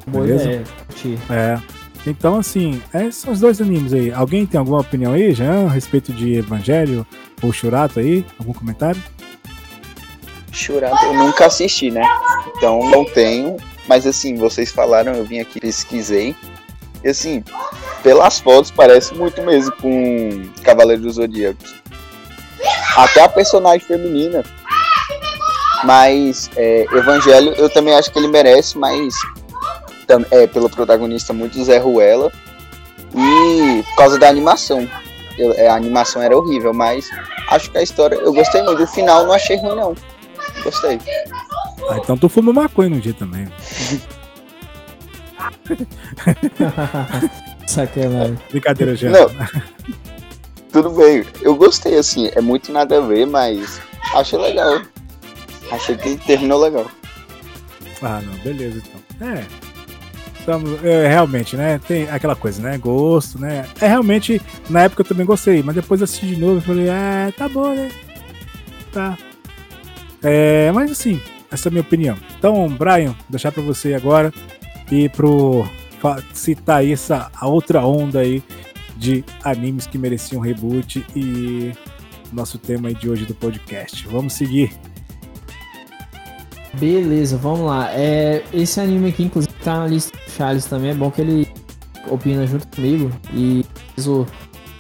Boa ideia. É. Então, assim, esses são os dois animes aí. Alguém tem alguma opinião aí, Jean, a respeito de Evangelho ou Churato aí? Algum comentário? Churato eu nunca assisti, né? Então não tenho. Mas assim, vocês falaram, eu vim aqui, pesquisei. E assim, pelas fotos parece muito mesmo com Cavaleiro dos Zodíacos. Até a personagem feminina. Mas é, Evangelho eu também acho que ele merece, mas é pelo protagonista muito Zé Ruela. E por causa da animação. Eu, é, a animação era horrível, mas acho que a história eu gostei muito. O final não achei ruim, não. Gostei. Ah, então tu fuma maconha no dia também. Sacanagem. Brincadeira, já. Não. Tudo bem. Eu gostei, assim. É muito nada a ver, mas achei legal. Achei que terminou legal. Ah, não. Beleza, então. É. Estamos, é, realmente, né? Tem aquela coisa, né? Gosto, né? É realmente, na época eu também gostei, mas depois assisti de novo e falei, ah, tá bom, né? Tá. É, mas assim, essa é a minha opinião. Então, Brian, deixar para você agora e pro citar essa a outra onda aí de animes que mereciam reboot e nosso tema aí de hoje do podcast. Vamos seguir. Beleza, vamos lá. É, esse anime aqui, inclusive, tá na lista do Charles também. É bom que ele opina junto comigo. E o,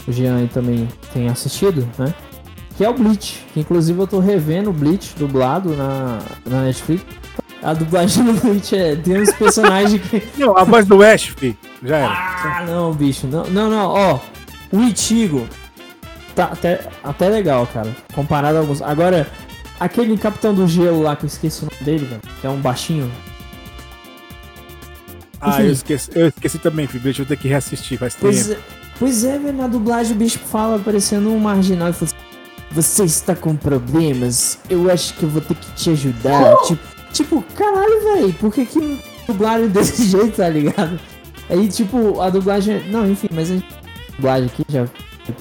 o Jean também tem assistido, né? Que é o Bleach. Que inclusive eu tô revendo o Bleach dublado na, na Netflix. A dublagem do Bleach é. Tem uns personagens que. Não, a voz do Ash, filho. Já era. Ah, não, bicho. Não, não, não. Ó, o Ichigo. Tá até, até legal, cara. Comparado a alguns. Agora, aquele Capitão do Gelo lá, que eu esqueci o nome dele, velho. Que é um baixinho. Ah, eu esqueci, eu esqueci também, filho. Deixa eu ter que reassistir, faz pois tempo. É, pois é, velho. Na dublagem o bicho fala parecendo um marginal. Ele fala assim, Você está com problemas? Eu acho que eu vou ter que te ajudar. Oh! Tipo, tipo, caralho, velho. Por que que dublaram desse jeito, tá ligado? Aí, tipo, a dublagem. Não, enfim, mas a dublagem aqui já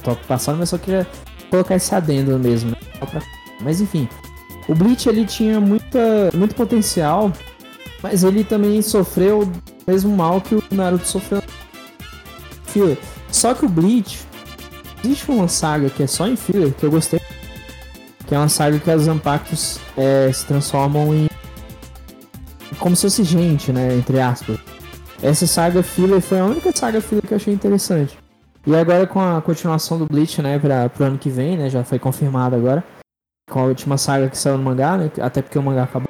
top passado, mas só queria colocar esse adendo mesmo, né? Mas enfim, o Bleach ele tinha muita, muito potencial, mas ele também sofreu o mesmo mal que o Naruto sofreu. Filler. Só que o Bleach, existe uma saga que é só em filler, que eu gostei, que é uma saga que os Ampactos é, se transformam em como se fosse gente, né, entre aspas. Essa saga filler foi a única saga filler que eu achei interessante. E agora com a continuação do Bleach, né, para pro ano que vem, né, já foi confirmado agora. Com a última saga que saiu no mangá, né, até porque o mangá acabou.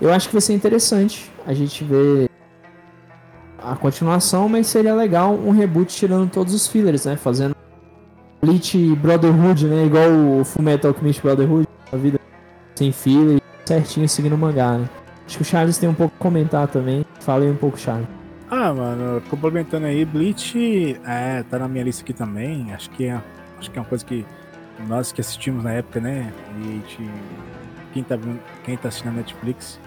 Eu acho que vai ser interessante a gente ver a continuação, mas seria legal um reboot tirando todos os fillers, né, fazendo Bleach Brotherhood, né, igual o Fullmetal Alchemist Brotherhood, a vida sem filler, certinho seguindo o mangá, né. Acho que o Charles tem um pouco a comentar também. Fala aí um pouco, Charles. Ah, mano, complementando aí, Bleach é, tá na minha lista aqui também. Acho que é, acho que é uma coisa que nós que assistimos na época, né? E gente, quem, tá, quem tá assistindo na Netflix,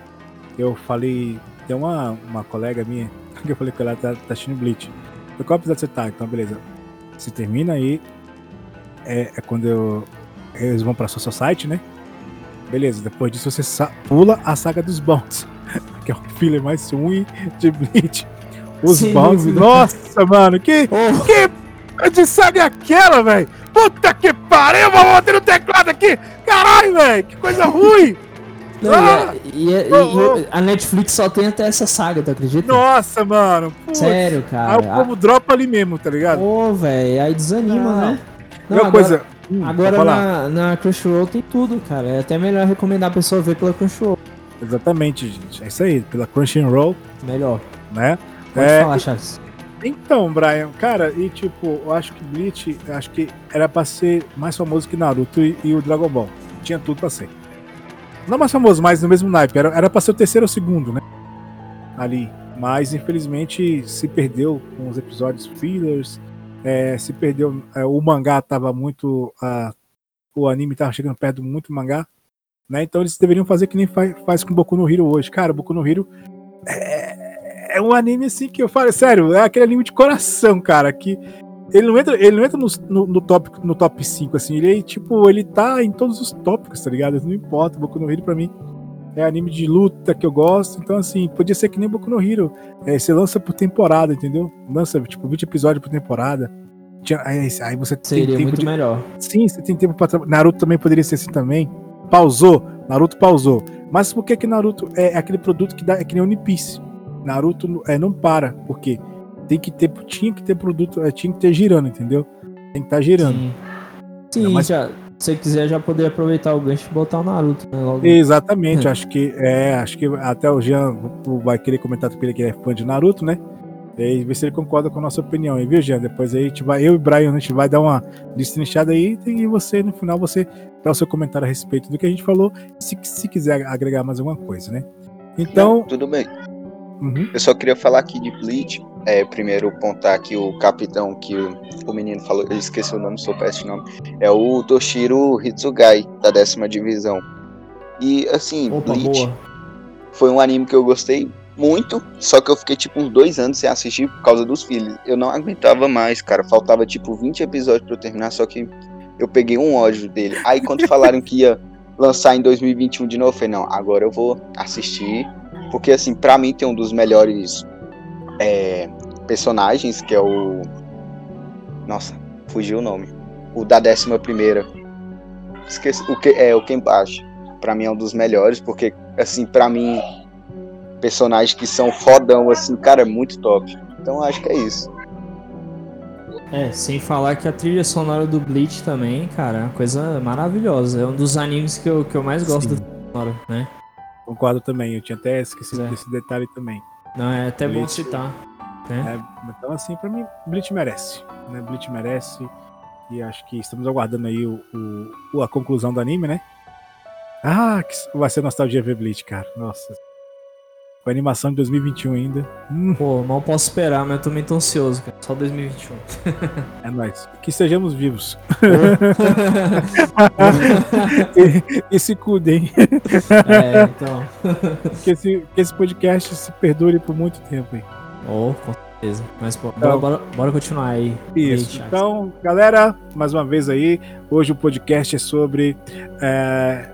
eu falei, tem uma, uma colega minha que eu falei que ela tá, tá assistindo Bleach. Eu, qual episódio você tá? Então, beleza. Se termina aí, é, é quando eu, eles vão pra sua site, né? Beleza, depois disso você pula a saga dos bons, que é o filler mais ruim de Bleach. Os Sim, Nossa, mano, que. Oh. Que de saga é aquela, velho? Puta que pariu, vou bater no teclado aqui! Caralho, velho, que coisa ruim! Não, ah, e, a, e, oh, a, Netflix só tem até essa saga, tu acredita? Nossa, mano. Putz. Sério, cara. Aí o povo dropa ali mesmo, tá ligado? Pô, velho, aí desanima, não. né? Não, agora, coisa. Hum, agora na, na Crunchyroll tem tudo, cara. É até melhor recomendar a pessoa ver pela Crunchyroll. Exatamente, gente. É isso aí, pela Crunchyroll. Melhor. Né? Pode é, falar, Charles. Então, Brian, cara, e tipo, eu acho que Bleach, acho que era pra ser mais famoso que Naruto e, e o Dragon Ball. Tinha tudo pra ser. Não mais famoso, mas no mesmo naipe. Era, era pra ser o terceiro ou segundo, né? Ali. Mas infelizmente se perdeu com os episódios fillers. É, se perdeu. É, o mangá tava muito. Uh, o anime tava chegando perto muito do mangá. Né? Então eles deveriam fazer que nem faz, faz com Boku no Hero hoje. Cara, Boku no Hero é, é um anime assim que eu falo, sério, é aquele anime de coração, cara, que ele não entra, ele não entra no, no, no, top, no top 5, assim, ele tipo, ele tá em todos os tópicos, tá ligado? Não importa, Boku no Hero pra mim é anime de luta que eu gosto, então assim, podia ser que nem Boku no Hero, é, você lança por temporada, entendeu? Lança, tipo, 20 episódios por temporada, aí, aí você Seria tem tempo muito de... melhor. Sim, você tem tempo pra trabalhar, Naruto também poderia ser assim também, pausou, Naruto pausou, mas por que que Naruto é aquele produto que dá, é que nem One Piece, Naruto é, não para, porque tem que ter, tinha que ter produto, é, tinha que ter girando, entendeu? Tem que estar tá girando. Sim, Sim mas... já, você quiser já poder aproveitar o gancho e botar o Naruto, né? Logo. Exatamente, acho que é, acho que até o Jean vai querer comentar com ele que ele é fã de Naruto, né? E aí, ver se ele concorda com a nossa opinião viu, Jean? Depois aí a gente vai, eu e o Brian, a gente vai dar uma destrinchada aí e você, no final, você dá o seu comentário a respeito do que a gente falou, se, se quiser agregar mais alguma coisa, né? Então. Não, tudo bem. Uhum. Eu só queria falar aqui de Bleach. É, primeiro pontar aqui o capitão que o, o menino falou, ele esqueceu o nome, sou péssimo nome. É o Toshiro Hitsugai, da décima divisão. E assim, Opa, Bleach boa. foi um anime que eu gostei muito, só que eu fiquei tipo uns dois anos sem assistir por causa dos filhos. Eu não aguentava mais, cara. Faltava tipo 20 episódios para eu terminar, só que eu peguei um ódio dele. Aí quando falaram que ia lançar em 2021 de novo, eu falei, não, agora eu vou assistir porque, assim, para mim tem um dos melhores é, personagens, que é o. Nossa, fugiu o nome. O da décima primeira. Esqueci. O que é o Kenpachi. Pra mim é um dos melhores, porque, assim, pra mim, personagens que são fodão, assim, cara, é muito top. Então acho que é isso. É, sem falar que a trilha sonora do Bleach também, cara, é uma coisa maravilhosa. É um dos animes que eu, que eu mais gosto Sim. da trilha sonora, né? Concordo também, eu tinha até esquecido é. desse detalhe também. Não, é até Bleach, bom citar. Né? É, então, assim, pra mim, Bleach merece. Né? Bleach merece. E acho que estamos aguardando aí o, o, a conclusão do anime, né? Ah, que vai ser nostalgia ver Bleach, cara. Nossa, com a animação de 2021 ainda. Hum. Pô, mal posso esperar, mas eu também tô ansioso, cara. Só 2021. é nóis. Que estejamos vivos. e, e, se cuidem. É, então. que, esse, que esse podcast se perdure por muito tempo aí. Oh, com certeza. Mas, pô, então, bora, bora, bora, continuar aí. Isso. Aí, então, galera, mais uma vez aí. Hoje o podcast é sobre é,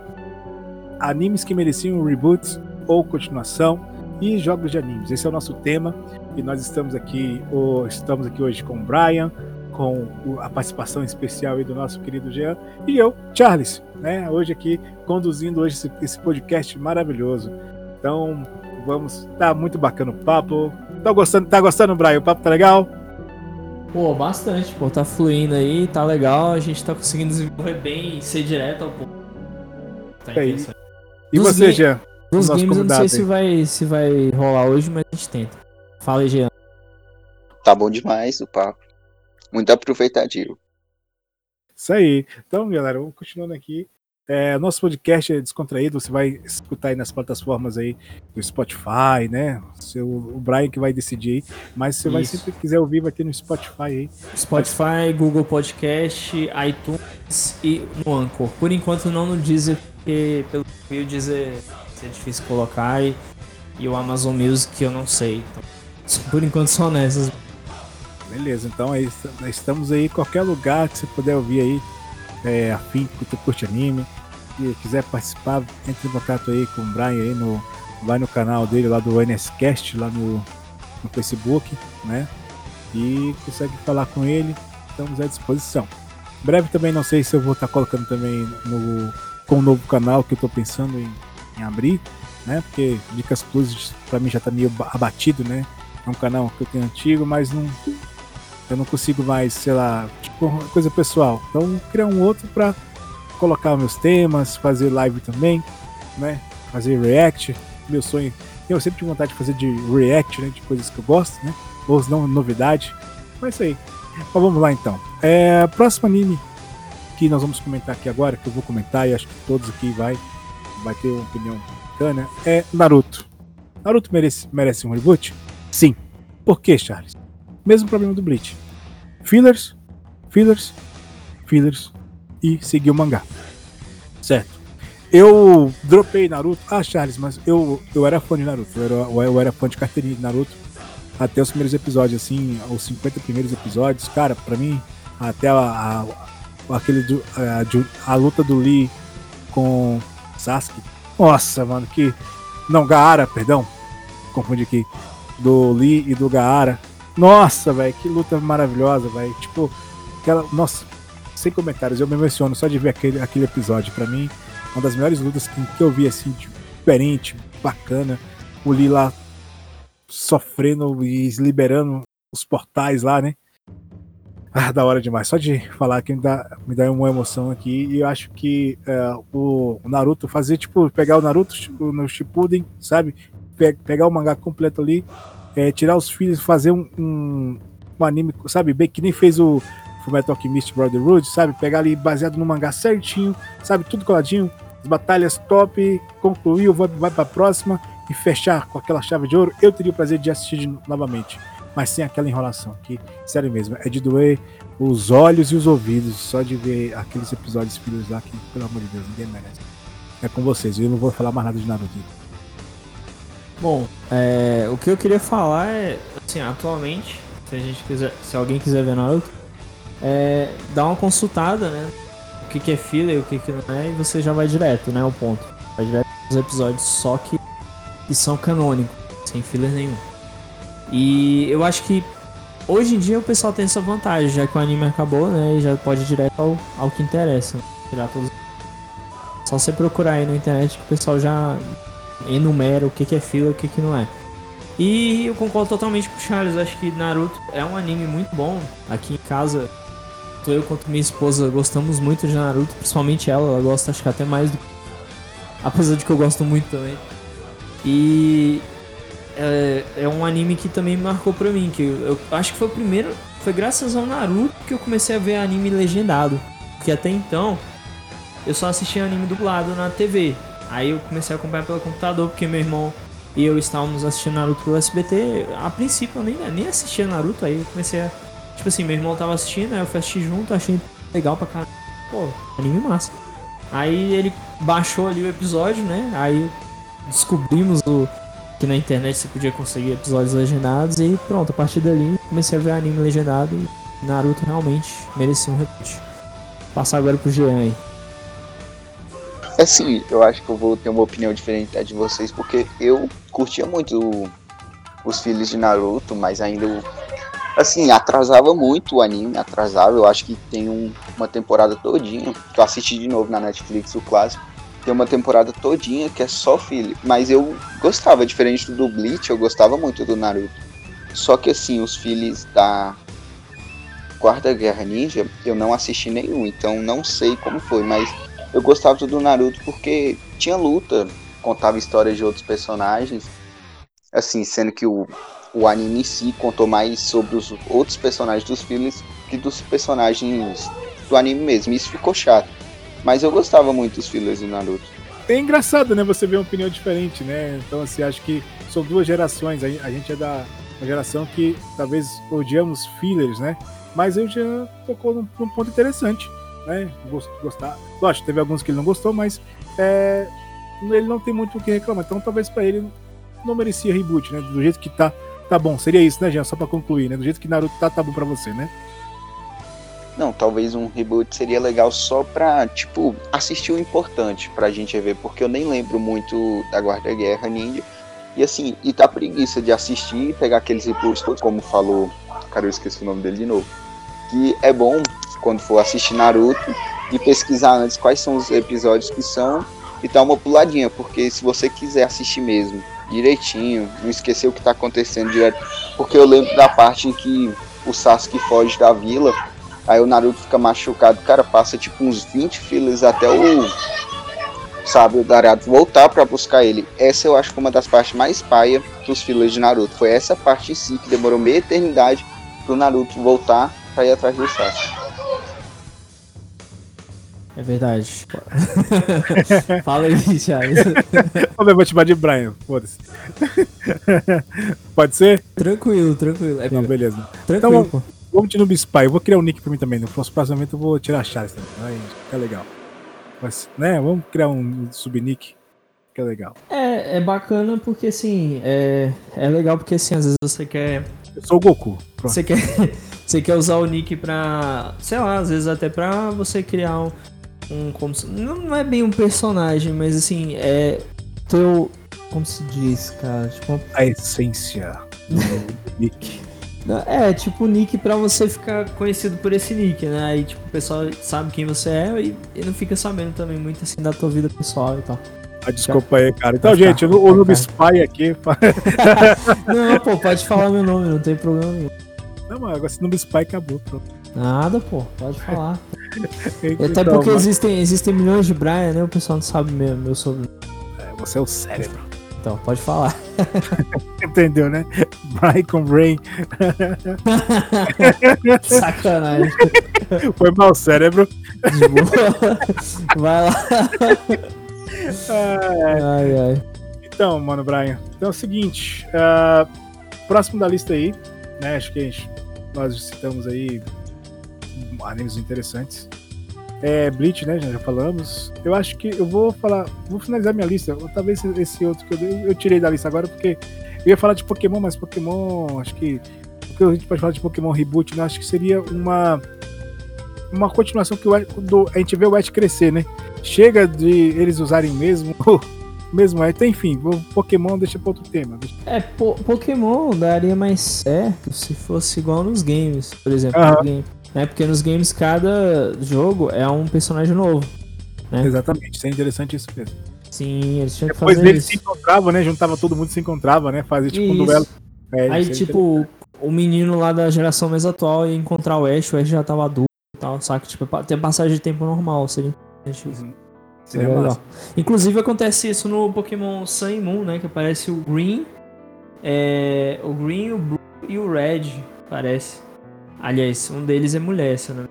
animes que mereciam um reboot ou continuação e jogos de animes. Esse é o nosso tema e nós estamos aqui, estamos aqui hoje com o Brian, com a participação especial do nosso querido Jean e eu, Charles, né? Hoje aqui conduzindo hoje esse, esse podcast maravilhoso. Então vamos, tá muito bacana o papo. Tá gostando, tá gostando, Brian? O papo tá legal? Pô, bastante, pô, tá fluindo aí, tá legal, a gente tá conseguindo desenvolver bem, ser direto ao ponto. Tá é interessante. E você, Jean? Nos games eu não sei se vai, se vai rolar hoje, mas a gente tenta. Fala aí, Jean. Tá bom demais o papo. Muito aproveitativo. Isso aí. Então, galera, vamos continuando aqui. É, nosso podcast é descontraído, você vai escutar aí nas plataformas aí do Spotify, né? Seu, o Brian que vai decidir aí. Mas se você vai sempre quiser ouvir, vai ter no Spotify aí. Spotify, Google Podcast, iTunes e no Anchor. Por enquanto não no Deezer, porque pelo que eu dizer ser difícil colocar e, e o Amazon Music eu não sei. Então, por enquanto só nessas. Beleza, então aí estamos aí qualquer lugar que você puder ouvir aí, é, afim que curte anime, e quiser participar, entre em contato aí com o Brian aí no, vai no canal dele lá do NSCast, lá no, no Facebook, né? E consegue falar com ele, estamos à disposição. Em breve também não sei se eu vou estar colocando também no com um novo canal que eu estou pensando em em abrir, né? Porque Dicas Plus para mim já tá meio abatido, né? É um canal que eu tenho antigo, mas não eu não consigo mais, sei lá, tipo, coisa pessoal. Então, criar um outro para colocar meus temas, fazer live também, né? Fazer react. Meu sonho, eu sempre tive vontade de fazer de react, né? De coisas que eu gosto, né? Ou não novidade. Mas é isso aí. Mas vamos lá então. É, próximo anime que nós vamos comentar aqui agora, que eu vou comentar e acho que todos aqui vai vai ter uma opinião bacana, é Naruto. Naruto merece, merece um reboot? Sim. Por quê, Charles? Mesmo problema do Bleach. Fillers, fillers, fillers e seguir o mangá. Certo. Eu dropei Naruto. Ah, Charles, mas eu, eu era fã de Naruto. Eu era, eu era fã de carteirinha de Naruto. Até os primeiros episódios, assim, os 50 primeiros episódios. Cara, pra mim, até a, a aquele a, a luta do Lee com Sasuke. Nossa, mano, que. Não, Gaara, perdão. Confundi aqui. Do Lee e do Gaara. Nossa, velho, que luta maravilhosa, velho. Tipo, aquela. Nossa, sem comentários, eu me emociono só de ver aquele, aquele episódio. Para mim, uma das melhores lutas que, que eu vi, assim, diferente, bacana. O Lee lá sofrendo e liberando os portais lá, né? Ah, da hora demais. Só de falar que me dá, me dá uma emoção aqui. E eu acho que é, o, Naruto fazer, tipo, pegar o Naruto no Shippuden, sabe? Pe pegar o mangá completo ali, é, tirar os filhos, fazer um, um, um, anime, sabe? Bem que nem fez o Fullmetal Alchemist Brotherhood, sabe? Pegar ali baseado no mangá certinho, sabe? Tudo coladinho. As batalhas top, concluiu, vai, vai pra próxima e fechar com aquela chave de ouro. Eu teria o prazer de assistir novamente mas sem aquela enrolação que, sério mesmo, é de doer os olhos e os ouvidos só de ver aqueles episódios filhos lá que, pelo amor de Deus, ninguém merece. É com vocês, eu não vou falar mais nada de Naruto. Bom, é, o que eu queria falar é, assim, atualmente, se a gente quiser, se alguém quiser ver Naruto, é, dá uma consultada, né? O que, que é filler e o que, que não é, e você já vai direto, né? O ponto. Vai direto nos episódios só que, que são canônicos, sem filler nenhum. E eu acho que hoje em dia o pessoal tem essa vantagem, já que o anime acabou, né? E já pode ir direto ao, ao que interessa. Né? Tirar todos. Só você procurar aí na internet que o pessoal já enumera o que, que é fila e o que, que não é. E eu concordo totalmente com o Charles, acho que Naruto é um anime muito bom. Aqui em casa, tanto eu quanto minha esposa gostamos muito de Naruto, principalmente ela, ela gosta acho que até mais do apesar de que eu gosto muito também. E é, é, um anime que também marcou pra mim, que eu, eu, acho que foi o primeiro, foi graças ao Naruto que eu comecei a ver anime legendado, porque até então eu só assistia anime dublado na TV. Aí eu comecei a acompanhar pelo computador, porque meu irmão e eu estávamos assistindo Naruto pelo SBT. A princípio eu nem, nem assistia Naruto, aí eu comecei a. Tipo assim, meu irmão tava assistindo, aí eu fui assistir junto, achei legal pra caramba. Pô, anime massa. Aí ele baixou ali o episódio, né? Aí descobrimos o, que na internet você podia conseguir episódios legendados e pronto, a partir dali comecei a ver anime legendado e Naruto realmente merecia um repeat. Passar agora pro Jean aí. É sim, eu acho que eu vou ter uma opinião diferente da de vocês, porque eu curtia muito os filhos de Naruto, mas ainda assim, atrasava muito o anime, atrasava. Eu acho que tem um, uma temporada todinha, eu assisti de novo na Netflix, o clássico. Tem uma temporada todinha que é só filho. Mas eu gostava, diferente do Bleach, eu gostava muito do Naruto. Só que assim, os filhos da Quarta Guerra Ninja, eu não assisti nenhum, então não sei como foi, mas eu gostava do Naruto porque tinha luta, contava histórias de outros personagens. Assim, sendo que o, o anime em si contou mais sobre os outros personagens dos filmes que dos personagens do anime mesmo. Isso ficou chato. Mas eu gostava muito dos fillers do Naruto. É engraçado, né? Você vê uma opinião diferente, né? Então, assim, acho que são duas gerações. A gente é da geração que talvez odiamos fillers, né? Mas eu já tocou num, num ponto interessante, né? Gostar. Lógico, teve alguns que ele não gostou, mas é, ele não tem muito o que reclamar. Então, talvez para ele não merecia reboot, né? Do jeito que tá, tá bom. Seria isso, né, Jean? Só pra concluir, né? Do jeito que Naruto tá, tá bom pra você, né? Não, talvez um reboot seria legal só pra, tipo, assistir o importante pra gente ver, porque eu nem lembro muito da Guarda Guerra Ninja. E assim, e tá preguiça de assistir e pegar aqueles todos, como falou, cara, eu esqueci o nome dele de novo. Que é bom, quando for assistir Naruto, e pesquisar antes quais são os episódios que são e dar uma puladinha, porque se você quiser assistir mesmo direitinho, não esquecer o que tá acontecendo direto, porque eu lembro da parte em que o Sasuke foge da vila, aí o Naruto fica machucado, cara, passa tipo uns 20 filas até o sabe, o Darato voltar para buscar ele. Essa eu acho que é uma das partes mais paia dos filas de Naruto. Foi essa parte em si que demorou meia eternidade pro Naruto voltar para ir atrás do Sasuke. É verdade. Fala aí, Charles. Eu vou te chamar de Brian, foda-se. Pode ser? Tranquilo, tranquilo. É, Não, beleza. Tranquilo, então, pô. Vamos de Noob Spy. Eu vou criar um nick pra mim também. No próximo eu vou tirar a Charles também. Aí fica legal. Mas, né, vamos criar um subnick é legal. É, é bacana porque assim, é, é legal porque assim, às vezes você quer. Eu sou o Goku. Pronto. Você quer, você quer usar o nick pra. Sei lá, às vezes até pra você criar um, um como se, não é bem um personagem, mas assim, é teu como se diz, cara, tipo a essência do nick. É, tipo nick pra você ficar conhecido por esse nick, né? Aí, tipo, o pessoal sabe quem você é e, e não fica sabendo também muito assim da tua vida pessoal e tal. Ah, desculpa aí, cara. Então, gente, o, o Noob Spy aqui. não, pô, pode falar meu nome, não tem problema nenhum. Não, mas agora esse Noob Spy acabou, pronto. Nada, pô, pode falar. então, Até porque mas... existem, existem milhões de Brian, né? O pessoal não sabe mesmo meu sobrenome. É, você é o cérebro. Então, pode falar. Entendeu, né? Com Brain. Sacanagem. Foi mal cérebro. De boa. Vai lá. Ai, ai, ai. Então, mano, Brian. Então é o seguinte. Uh, próximo da lista aí, né? Acho que gente, nós citamos aí animes interessantes. É Bleach, né? Já, já falamos. Eu acho que eu vou falar. Vou finalizar minha lista. Talvez esse outro que eu, eu tirei da lista agora, porque eu ia falar de Pokémon, mas Pokémon, acho que. O que a gente pode falar de Pokémon Reboot, né? Acho que seria uma. Uma continuação que o, do, a gente vê o Ash crescer, né? Chega de eles usarem mesmo mesmo. É, enfim, Pokémon deixa pra outro tema. É, po Pokémon daria mais certo se fosse igual nos games, por exemplo. Uhum. Game, né? Porque nos games cada jogo é um personagem novo. Né? Exatamente, isso é interessante isso mesmo. Sim, eles tinham que Depois fazer eles se encontravam, né? Juntava todo mundo se encontrava, né? Fazia tipo isso. um duelo. É, Aí, tipo, o menino lá da geração mais atual ia encontrar o Ash, o Ash já tava adulto e tal, saca? Tipo, tem passagem de tempo normal, seria interessante uhum. Seria legal. Inclusive acontece isso no Pokémon Sun e Moon, né? Que aparece o Green, é, o Green, o Blue e o Red, parece. Aliás, um deles é mulher, se eu não,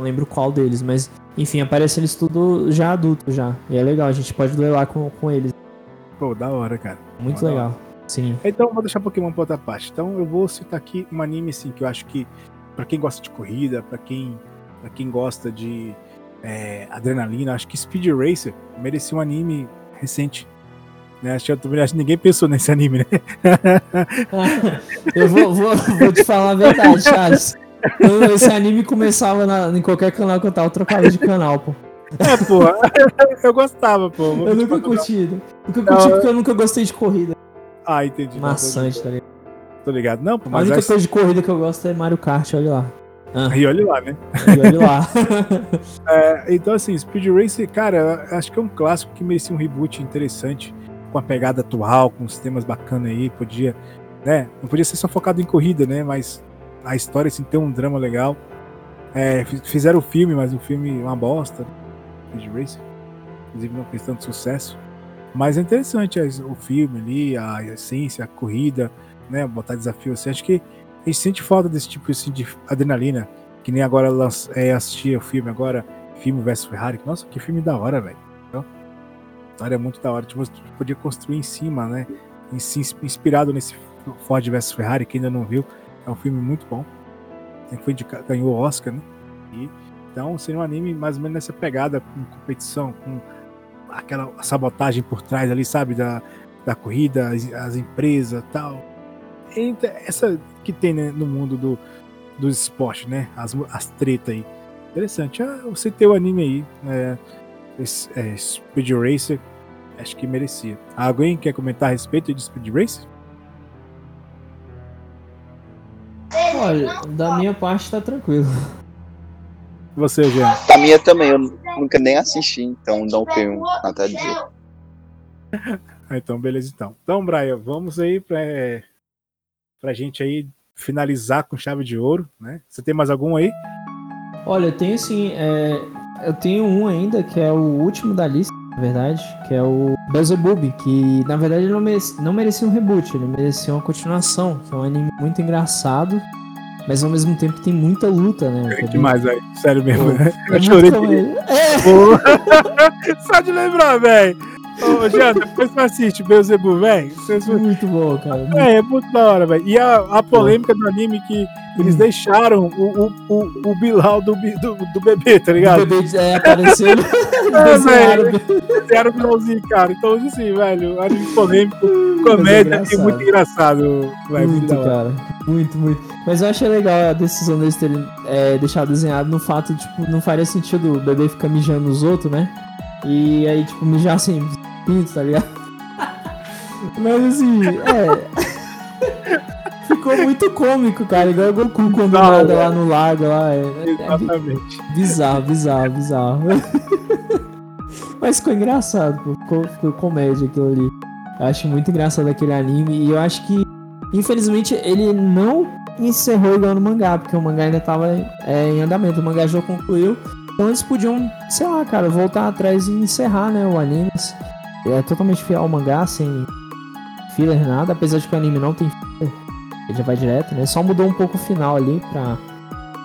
não lembro qual deles, mas enfim, aparece eles tudo já adulto já. E é legal, a gente pode duelar com, com eles. Pô, da hora, cara. Muito legal. Sim. Então vou deixar Pokémon pra outra parte. Então eu vou citar aqui um anime assim que eu acho que para quem gosta de corrida, para quem para quem gosta de é, adrenalina, acho que Speed Racer merecia um anime recente. Né? Acho, que, acho que ninguém pensou nesse anime, né? eu vou, vou, vou, te falar a verdade, Charles. Esse anime começava na, em qualquer canal que eu tava, eu trocava de canal, pô. É, pô, eu gostava, pô. Eu nunca curti. Nunca curti porque eu nunca gostei de corrida. Ah, entendi. Maçante, tá ligado? Tô ligado. Não, pô, mas. A única coisa de corrida que eu gosto é Mario Kart, olha lá. Ah. E olha lá, né? E olha lá. é, então, assim, Speed Racer, cara, acho que é um clássico que merecia um reboot interessante, com a pegada atual, com sistemas bacanas aí. Podia, né? Não podia ser só focado em corrida, né? Mas a história, assim, tem um drama legal. É, fizeram o filme, mas o filme é uma bosta. Speed Racer. Inclusive, não fez tanto sucesso. Mas é interessante o filme ali, a essência, a corrida, né? Botar desafio assim. Acho que a gente sente falta desse tipo assim, de adrenalina. Que nem agora é, assistir o filme agora, filme versus Ferrari. Nossa, que filme da hora, velho. A história é muito da hora. Tipo, podia construir em cima, né? Inspirado nesse Ford versus Ferrari, que ainda não viu. É um filme muito bom. Foi indicado, ganhou o Oscar, né? E, então seria um anime mais ou menos nessa pegada, com competição, com aquela sabotagem por trás ali, sabe? Da, da corrida, as, as empresas tal. essa que tem né, no mundo do, dos esportes, né? As, as tretas aí. Interessante. Ah, você ter o anime aí, né? É, Speed Racer, acho que merecia. Alguém quer comentar a respeito de Speed Racer? Olha, da minha parte tá tranquilo. Você, Jean? Da minha também, eu nunca nem assisti, então não tenho nada a dizer. então, beleza então. Então, Brian, vamos aí pra, pra gente aí finalizar com chave de ouro, né? Você tem mais algum aí? Olha, eu tenho sim, é, eu tenho um ainda que é o último da lista, na verdade, que é o Beelzebub, que na verdade não merecia, não merecia um reboot, ele merecia uma continuação, que é um anime muito engraçado mas ao mesmo tempo tem muita luta, né? É demais, velho. Sério mesmo. Pô, né? eu é chorei. É. Só de lembrar, velho. Ô, Jean, depois você assiste Beelzebub, velho. Muito bom, cara. É, é muito da hora, velho. E a, a polêmica do anime que eles hum. deixaram o, o, o, o Bilal do, do, do bebê, tá ligado? O bebê é, apareceu. é, velho. Desenharam o Bilalzinho, cara. Então, hoje sim, velho. Anime polêmico, comédia é e muito engraçado, velho. Muito, cara. Muito, muito. Mas eu achei legal a decisão deles terem é, deixado desenhado no fato, tipo, não faria sentido o bebê ficar mijando nos outros, né? E aí, tipo, mijar assim, pinto, tá ligado? Mas assim, é. Ficou muito cômico, cara. Igual o Goku quando não, nada é. lá no lago. Lá. É, é Exatamente. É bizarro, bizarro, bizarro. Mas ficou engraçado, pô. Ficou, ficou comédia aquilo ali. Eu acho muito engraçado aquele anime. E eu acho que, infelizmente, ele não encerrou igual no mangá, porque o mangá ainda tava é, em andamento. O mangá já concluiu. Então eles podiam, sei lá, cara, voltar atrás e encerrar, né, o anime. É totalmente fiel ao mangá, sem filler nada, apesar de que o anime não tem filler, ele já vai direto, né? Só mudou um pouco o final ali pra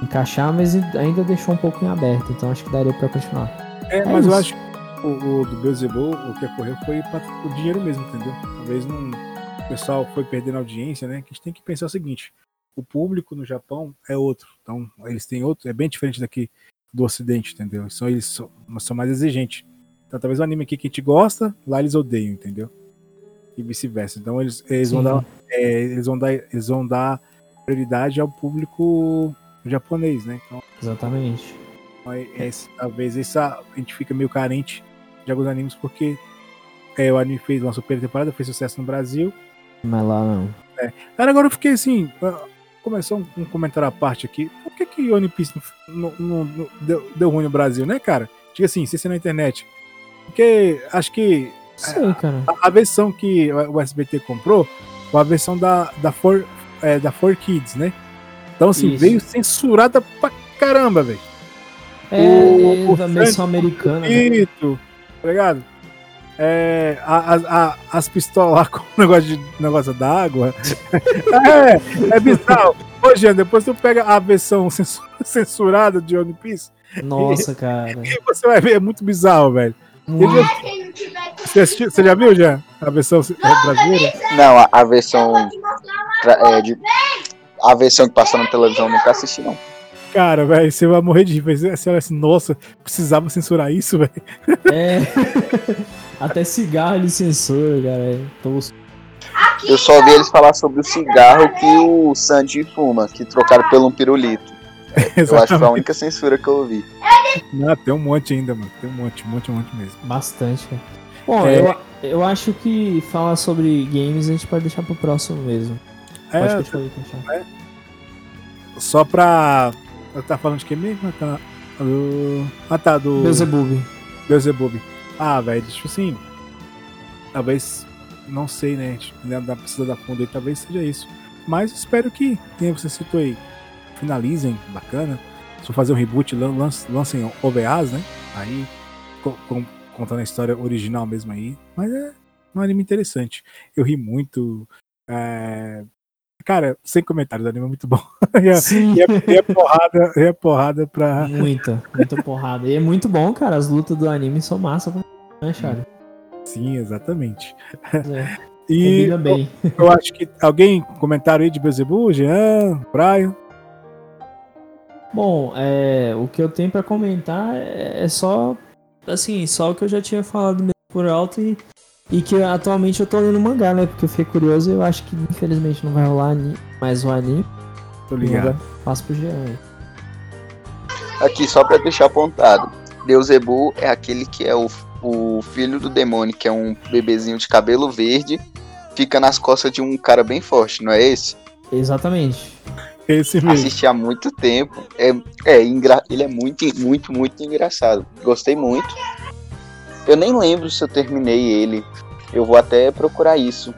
encaixar, mas ainda deixou um pouco em aberto, então acho que daria pra continuar. É, é mas isso. eu acho que o, o do Beelzebub, o que ocorreu foi para o dinheiro mesmo, entendeu? Talvez não, o pessoal foi perdendo audiência, né? Que a gente tem que pensar o seguinte, o público no Japão é outro, então eles têm outro, é bem diferente daqui do Ocidente, entendeu? São eles são, são mais exigentes. Então talvez o anime aqui que a gente gosta, lá eles odeiam, entendeu? E vice-versa. Então eles, eles vão dar, é, eles vão dar, eles vão dar prioridade ao público japonês, né? Então, Exatamente. É, é, talvez essa a gente fica meio carente de alguns animes porque é, o anime fez uma super temporada, fez sucesso no Brasil. Mas lá não. É. Cara, agora eu fiquei assim. Começou um, um comentário à parte aqui. Por que que One Piece não, não, não deu, deu, ruim no Brasil, né, cara? Diga assim, se na internet. Porque acho que. Sei, cara. A, a, versão que o SBT comprou foi a versão da, da, For, é, da For Kids, né? Então, assim, Isso. veio censurada pra caramba, velho. É, o, o da versão americana. Bonito, né? tá ligado? É, a, a, as pistolas lá com o negócio, de, negócio da água. é, é bizarro. Ô, Jean, depois tu pega a versão censurada de One Piece. Nossa, e, cara. E você vai ver, é muito bizarro, velho. Você, assistiu, você, já viu já a versão brasileira? Não, a, a versão. É, de, a versão que passou na televisão nunca assisti, não. Cara, velho, você vai morrer de rir. Você olha assim, nossa, precisava censurar isso, velho. É. Até cigarro ele censura, cara. É tosco. Eu só ouvi eles falar sobre o cigarro que o Sandy fuma, que trocaram pelo um pirulito. Eu acho que foi a única censura que eu ouvi. Não, tem um monte ainda, mano. Tem um monte, um monte, um monte mesmo. Bastante, cara. Bom, é... eu, eu acho que falar sobre games a gente pode deixar pro próximo mesmo. É, pode deixar, é. Só pra. Eu tá falando de quem mesmo? Tá, do... Ah tá, do. Beelzebub. Beelzebub. Ah, velho, tipo assim. Talvez. Não sei, né? A gente ainda precisa da fundo aí, talvez seja isso. Mas espero que, quem você citou aí, finalizem, bacana. Se for fazer um reboot, lancem OVAs, né? Aí, contando a história original mesmo aí. Mas é um anime interessante. Eu ri muito. É... Cara, sem comentários, o anime é muito bom. e, é, Sim. E, é, e é porrada, é porrada pra. Muita, muita porrada. E é muito bom, cara. As lutas do anime são massa, né, Charlie? Sim, exatamente. É. E. Eu, eu, acho que alguém comentaram aí de Bezebu, Jean, Brian. Bom, é, o que eu tenho para comentar é, é só assim, só o que eu já tinha falado mesmo por alto e, e que atualmente eu tô lendo mangá, né? Porque eu fiquei curioso e eu acho que infelizmente não vai rolar mais o anime. Tô ligado. Passo pro Jean aí. Aqui, só pra deixar apontado. Deus Ebu é aquele que é o, o filho do demônio, que é um bebezinho de cabelo verde, fica nas costas de um cara bem forte, não é esse? Exatamente. Esse mesmo. Assisti há muito tempo. É, é engra... ele é muito, muito, muito engraçado. Gostei muito. Eu nem lembro se eu terminei ele. Eu vou até procurar isso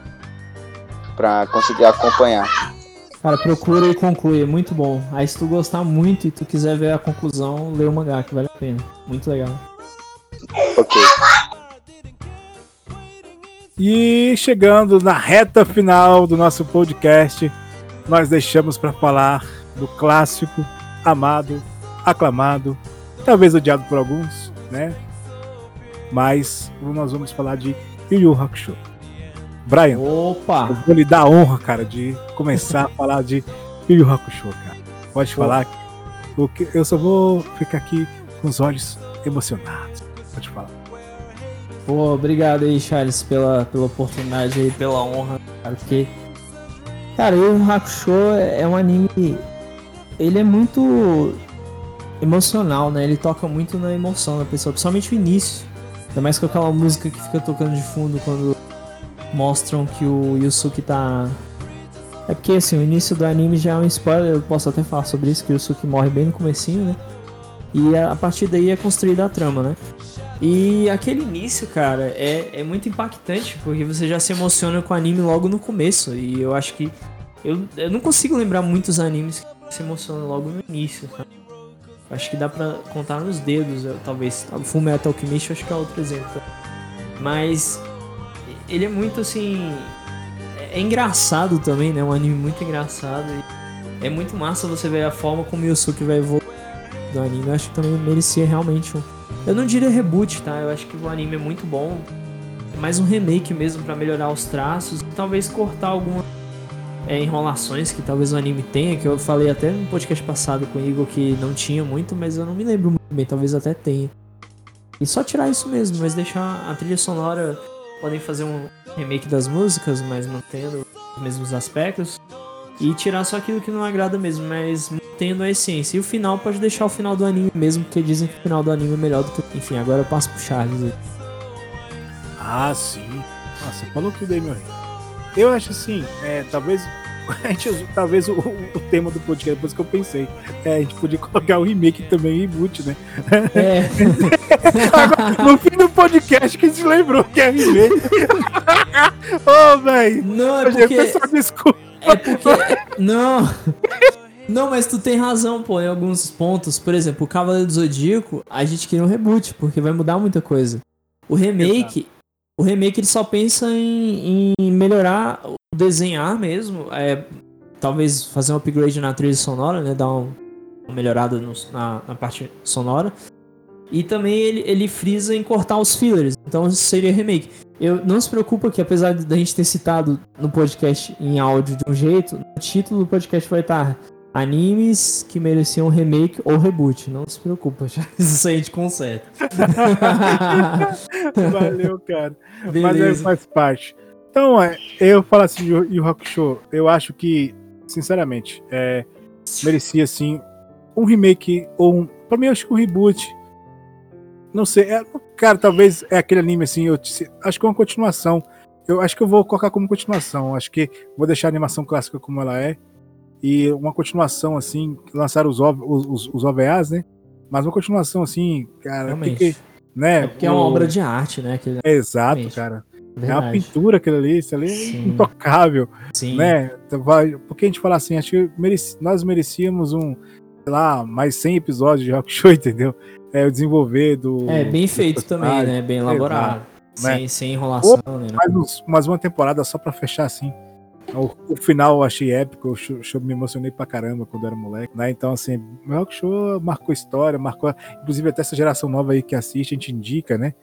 para conseguir acompanhar. Cara, procura e conclui, é muito bom. Aí se tu gostar muito e tu quiser ver a conclusão, lê o mangá, que vale a pena. Muito legal. Ok. E chegando na reta final do nosso podcast, nós deixamos para falar do clássico, amado, aclamado, talvez odiado por alguns, né? Mas nós vamos falar de Yu Yu Hakusho. Brian, Opa! eu vou lhe dar a honra, cara, de começar a falar de Yu Yu Hakusho, cara. Pode Pô. falar que eu só vou ficar aqui com os olhos emocionados. Pode falar. Pô, obrigado aí, Charles, pela, pela oportunidade aí, pela honra, cara, porque Cara, o Hakusho é um anime. Ele é muito emocional, né? Ele toca muito na emoção da pessoa, principalmente o início. Ainda mais com aquela música que fica tocando de fundo quando mostram que o Yusuke tá. É porque assim, o início do anime já é um spoiler, eu posso até falar sobre isso, que o Yusuke morre bem no comecinho, né? E a partir daí é construída a trama, né? E aquele início, cara, é, é muito impactante, porque você já se emociona com o anime logo no começo. E eu acho que. Eu, eu não consigo lembrar muitos animes que se emocionam logo no início, sabe? Acho que dá pra contar nos dedos, eu, talvez. O Full Metal Alchemist acho que é outro exemplo. Mas ele é muito assim. É, é engraçado também, né? Um anime muito engraçado. é muito massa você ver a forma como o Yusuke vai evoluir do anime. Eu acho que também merecia realmente um eu não diria reboot, tá? Eu acho que o anime é muito bom. É mais um remake mesmo para melhorar os traços. Talvez cortar algumas é, enrolações que talvez o anime tenha, que eu falei até no podcast passado com o Igor que não tinha muito, mas eu não me lembro muito bem, talvez até tenha. E só tirar isso mesmo, mas deixar a trilha sonora. Podem fazer um remake das músicas, mas mantendo os mesmos aspectos. E tirar só aquilo que não agrada mesmo, mas tendo a essência. E o final pode deixar o final do anime mesmo, porque dizem que o final do anime é melhor do que. Enfim, agora eu passo pro Charles aí. Ah, sim. Ah, você falou tudo aí, meu rei. Eu acho assim, é, talvez a gente, talvez o, o, tema do podcast, depois que eu pensei, é, a gente podia colocar o remake também reboot, né? É. Agora, no fim do podcast que a gente lembrou que é remake. Ô, oh, velho. Não, é porque... Pessoal, desculpa. É porque... Não... Não, mas tu tem razão, pô, em alguns pontos. Por exemplo, o Cavaleiro do Zodíaco, a gente queria um reboot, porque vai mudar muita coisa. O remake, Exato. o remake ele só pensa em, em melhorar desenhar mesmo, é, talvez fazer um upgrade na trilha sonora, né? Dar um, uma melhorada no, na, na, parte sonora. E também ele, ele frisa em cortar os fillers. Então seria remake. Eu não se preocupa que apesar da gente ter citado no podcast em áudio de um jeito, o título do podcast vai estar animes que mereciam remake ou reboot. Não se preocupa, já isso aí a gente conserta. Valeu, cara. Beleza. Mas faz parte. Então, é, eu falo assim, e o Rock Show, eu acho que, sinceramente, é, merecia assim um remake ou um. Pra mim, eu acho que um reboot. Não sei, é, cara, talvez é aquele anime assim, eu acho que é uma continuação. Eu acho que eu vou colocar como continuação. Acho que vou deixar a animação clássica como ela é. E uma continuação, assim, lançar os, os, os OVAs, né? Mas uma continuação assim, cara. Realmente. Que, né? É porque é uma obra de arte, né? Aquele... É, exato, Realmente. cara. Verdade. É uma pintura aquilo ali, isso ali é intocável. Sim. Né? Então, porque a gente fala assim, acho que mereci, nós merecíamos um, sei lá, mais 100 episódios de Rock Show, entendeu? É o desenvolver do. É, bem feito também, né? Bem elaborado. Sem, né? sem enrolação, Ou, né? Mais, mais uma temporada só pra fechar assim. O, o, final eu achei épico, eu, eu, me emocionei pra caramba quando era moleque, né? Então, assim, o Rock Show marcou história, marcou. Inclusive, até essa geração nova aí que assiste, a gente indica, né?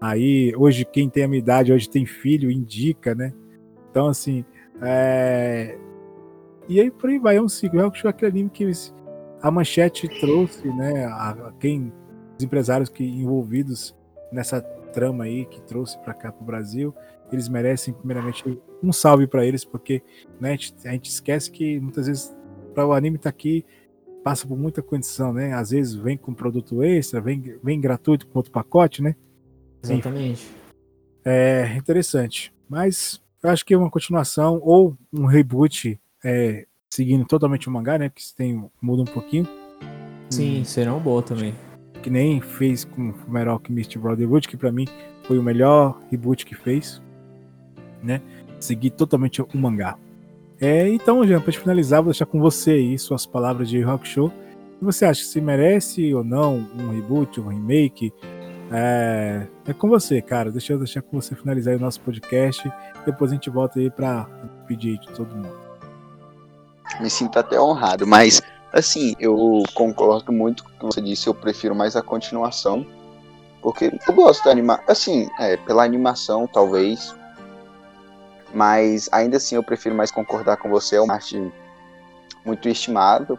Aí, hoje, quem tem a minha idade, hoje tem filho, indica, né? Então, assim, é... E aí, por aí vai, é um ciclo. É aquele anime que a Manchete trouxe, né? A quem, os empresários que envolvidos nessa trama aí, que trouxe para cá, pro Brasil, eles merecem, primeiramente, um salve para eles, porque né, a, gente, a gente esquece que muitas vezes, para o anime estar tá aqui, passa por muita condição, né? Às vezes vem com produto extra, vem, vem gratuito com outro pacote, né? Exatamente. É interessante. Mas eu acho que é uma continuação ou um reboot é, seguindo totalmente o mangá, né? Que tem, muda um pouquinho. Sim, hum, será um bom também. Que nem fez com o Fullmetal Alchemist Brotherhood, que para mim foi o melhor reboot que fez, né? Seguir totalmente o mangá. É, então, Jean, para finalizar, vou deixar com você aí suas palavras de Rock Show. Você acha se merece ou não um reboot, um remake, é, é com você, cara. Deixa eu deixar com você finalizar o nosso podcast. Depois a gente volta aí para pedir de todo mundo. Me sinto até honrado, mas assim, eu concordo muito com o que você disse. Eu prefiro mais a continuação. Porque eu gosto da animação. Assim, é, pela animação, talvez. Mas ainda assim, eu prefiro mais concordar com você. É uma arte muito estimado.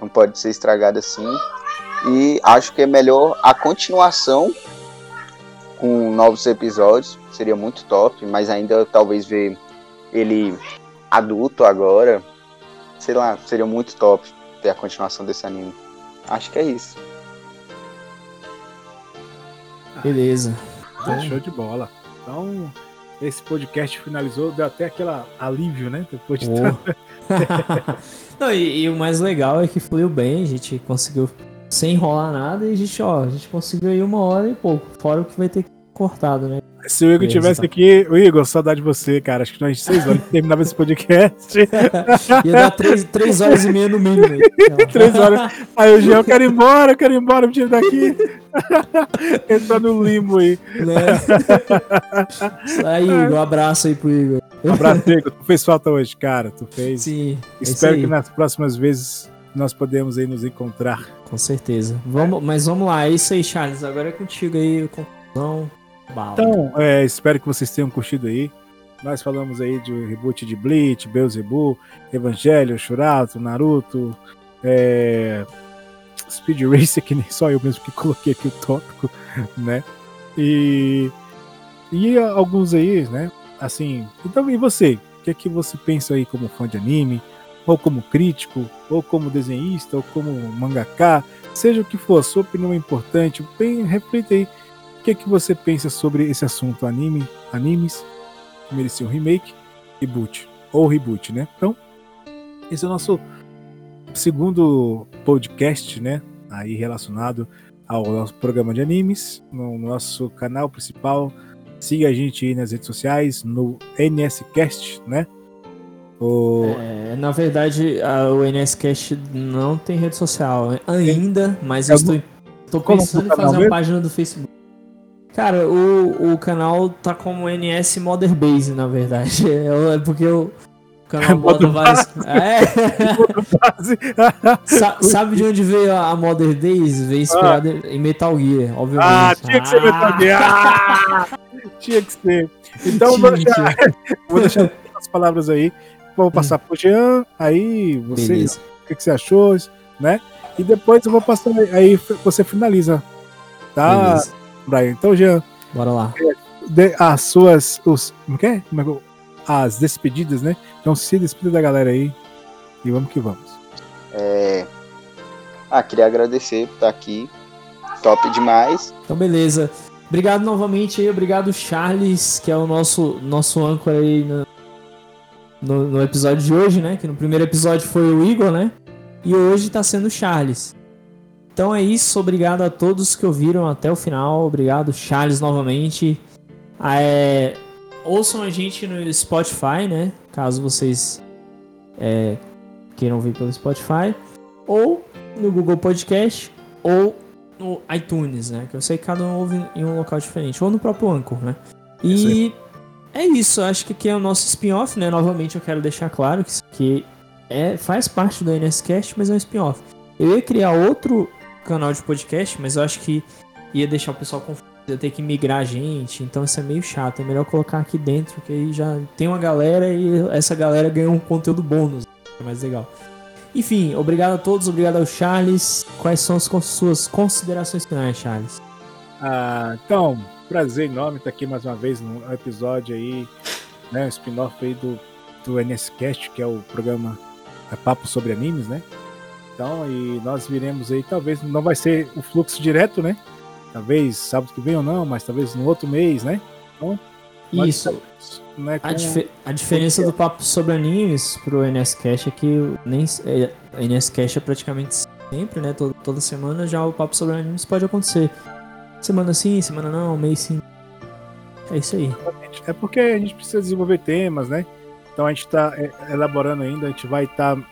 Não pode ser estragada assim. E acho que é melhor a continuação com novos episódios. Seria muito top, mas ainda talvez ver ele adulto agora. Sei lá, seria muito top ter a continuação desse anime. Acho que é isso. Beleza. Ah, show de bola. Então, esse podcast finalizou, deu até aquela alívio, né? Depois de oh. Não, e, e, o mais legal é que fluiu bem, a gente conseguiu sem enrolar nada e a gente, ó, a gente conseguiu aí uma hora e pouco, fora o que vai ter cortado, né? Se o Igor tivesse tá. aqui, o Igor, saudade de você, cara. Acho que nós seis horas terminava esse podcast. Ia dar três, três horas e meia no mínimo. três horas. Aí o Jean, eu quero ir embora, eu quero ir embora, me tira daqui. Entrar no limbo aí. Né? Aí, Igor, um abraço aí pro Igor. Um abraço, Igor. Tu fez falta hoje, cara. Tu fez. Sim. Espero que nas próximas vezes nós podemos aí nos encontrar. Com certeza. Vamos, é. Mas vamos lá, é isso aí, Charles. Agora é contigo aí, conclusão. Então, é, espero que vocês tenham curtido aí. Nós falamos aí de reboot de Bleach, Beelzebub, Evangelho, Shurato, Naruto, é... Speed Racer, que nem só eu mesmo que coloquei aqui o tópico, né? E, e alguns aí, né? Assim, então e você? O que é que você pensa aí como fã de anime? ou como crítico, ou como desenhista, ou como mangaka, seja o que for, sua opinião é importante, bem, reflita aí. Que, que você pensa sobre esse assunto? Anime, animes que mereciam remake, reboot ou reboot, né? Então, esse é o nosso segundo podcast, né? Aí relacionado ao nosso programa de animes, no nosso canal principal. Siga a gente aí nas redes sociais, no NSCast, né? O... É, na verdade, a, o NSCast não tem rede social ainda, mas eu estou, estou pensando em fazer uma página do Facebook. Cara, o, o canal tá como NS Mother Base, na verdade. É, é porque o canal bota vários. É. Sa sabe de onde veio a Mother Days? Veio inspirada ah. em Metal Gear, obviamente. Ah, tinha que ser ah. Metal Gear! Ah, tinha que ser. Então, vou deixar, vou deixar as palavras aí vou passar hum. pro Jean, aí você, o que, que, você achou, né? E depois eu vou passar, aí você finaliza, tá, Beleza. Brian? Então, Jean, bora lá. De, as suas, os, como é, como é as despedidas, né? Então se despida da galera aí e vamos que vamos. É... Ah, queria agradecer por estar aqui, top demais. Então, beleza. Obrigado novamente aí, obrigado Charles, que é o nosso nosso âncora aí no, no, no, episódio de hoje, né? Que no primeiro episódio foi o Igor, né? E hoje tá sendo o Charles. Então é isso, obrigado a todos que ouviram até o final. Obrigado, Charles, novamente. Ah, é, ouçam a gente no Spotify, né? Caso vocês é, queiram ouvir pelo Spotify. Ou no Google Podcast. Ou no iTunes, né? Que eu sei que cada um ouve em um local diferente. Ou no próprio Anchor, né? E é isso, acho que aqui é o nosso spin-off, né? Novamente eu quero deixar claro que isso aqui é, faz parte do NSCast, mas é um spin-off. Eu ia criar outro canal de podcast, mas eu acho que ia deixar o pessoal confuso, ia ter que migrar a gente, então isso é meio chato. É melhor colocar aqui dentro, que aí já tem uma galera e essa galera ganha um conteúdo bônus, é mais legal. Enfim, obrigado a todos, obrigado ao Charles. Quais são as suas considerações finais, Charles? Ah, então, prazer enorme estar aqui mais uma vez no episódio aí, né, um spin-off aí do, do NSCast, que é o programa é Papo sobre Animes, né? Então, e nós viremos aí, talvez não vai ser o fluxo direto, né? Talvez sábado que vem ou não, mas talvez no outro mês, né? Então, Isso. né, a, dif a, diferença do papo sobre animes pro NSCast é que nem, é, a NSCast é praticamente sempre, né? Toda, toda semana já o papo sobre animes pode acontecer. Semana sim, semana não, mês sim. É isso aí. É porque a gente precisa desenvolver temas, né? Então a gente está é, elaborando ainda, a gente vai estar. Tá,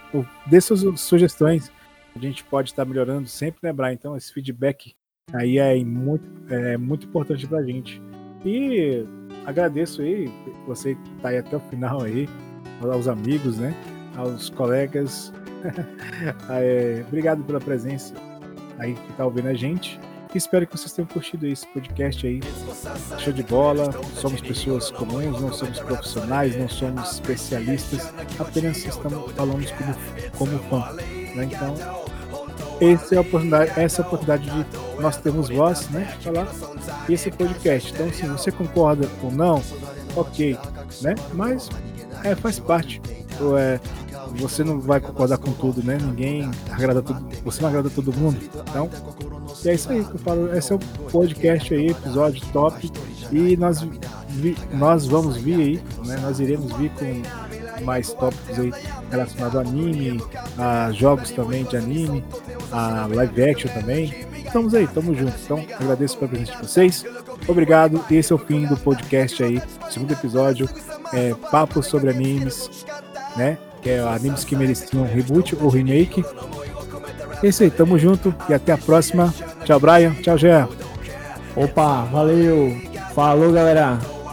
dê suas sugestões, a gente pode estar tá melhorando sempre, lembrar. Então esse feedback aí é muito, é muito importante pra gente. E agradeço aí, você tá aí até o final aí, aos amigos, né? Aos colegas. é, obrigado pela presença aí que tá ouvindo a gente. Espero que vocês tenham curtido esse podcast aí. Show de bola. Somos pessoas comuns, não somos profissionais, não somos especialistas. Apenas estamos falando como, como fã. Né? Então, essa é a oportunidade, essa é a oportunidade de nós termos voz, né? Falar esse podcast. Então, se você concorda ou não, ok, né? Mas é, faz parte. Ou é, você não vai concordar com tudo, né? Ninguém agrada tudo, você não agrada todo mundo. Então, e é isso aí que eu falo. Esse é o podcast aí, episódio top. E nós, vi, nós vamos vir aí, né? Nós iremos vir com mais tópicos aí relacionados ao anime, a jogos também de anime, a live action também. Estamos aí, estamos juntos. Então, agradeço pela presença de vocês. Obrigado. Esse é o fim do podcast aí, segundo episódio, é, papo sobre animes, né? Que é animes que mereciam reboot ou remake. É isso aí, tamo junto e até a próxima. Tchau, Brian. Tchau, Jean. Opa, valeu. Falou, galera.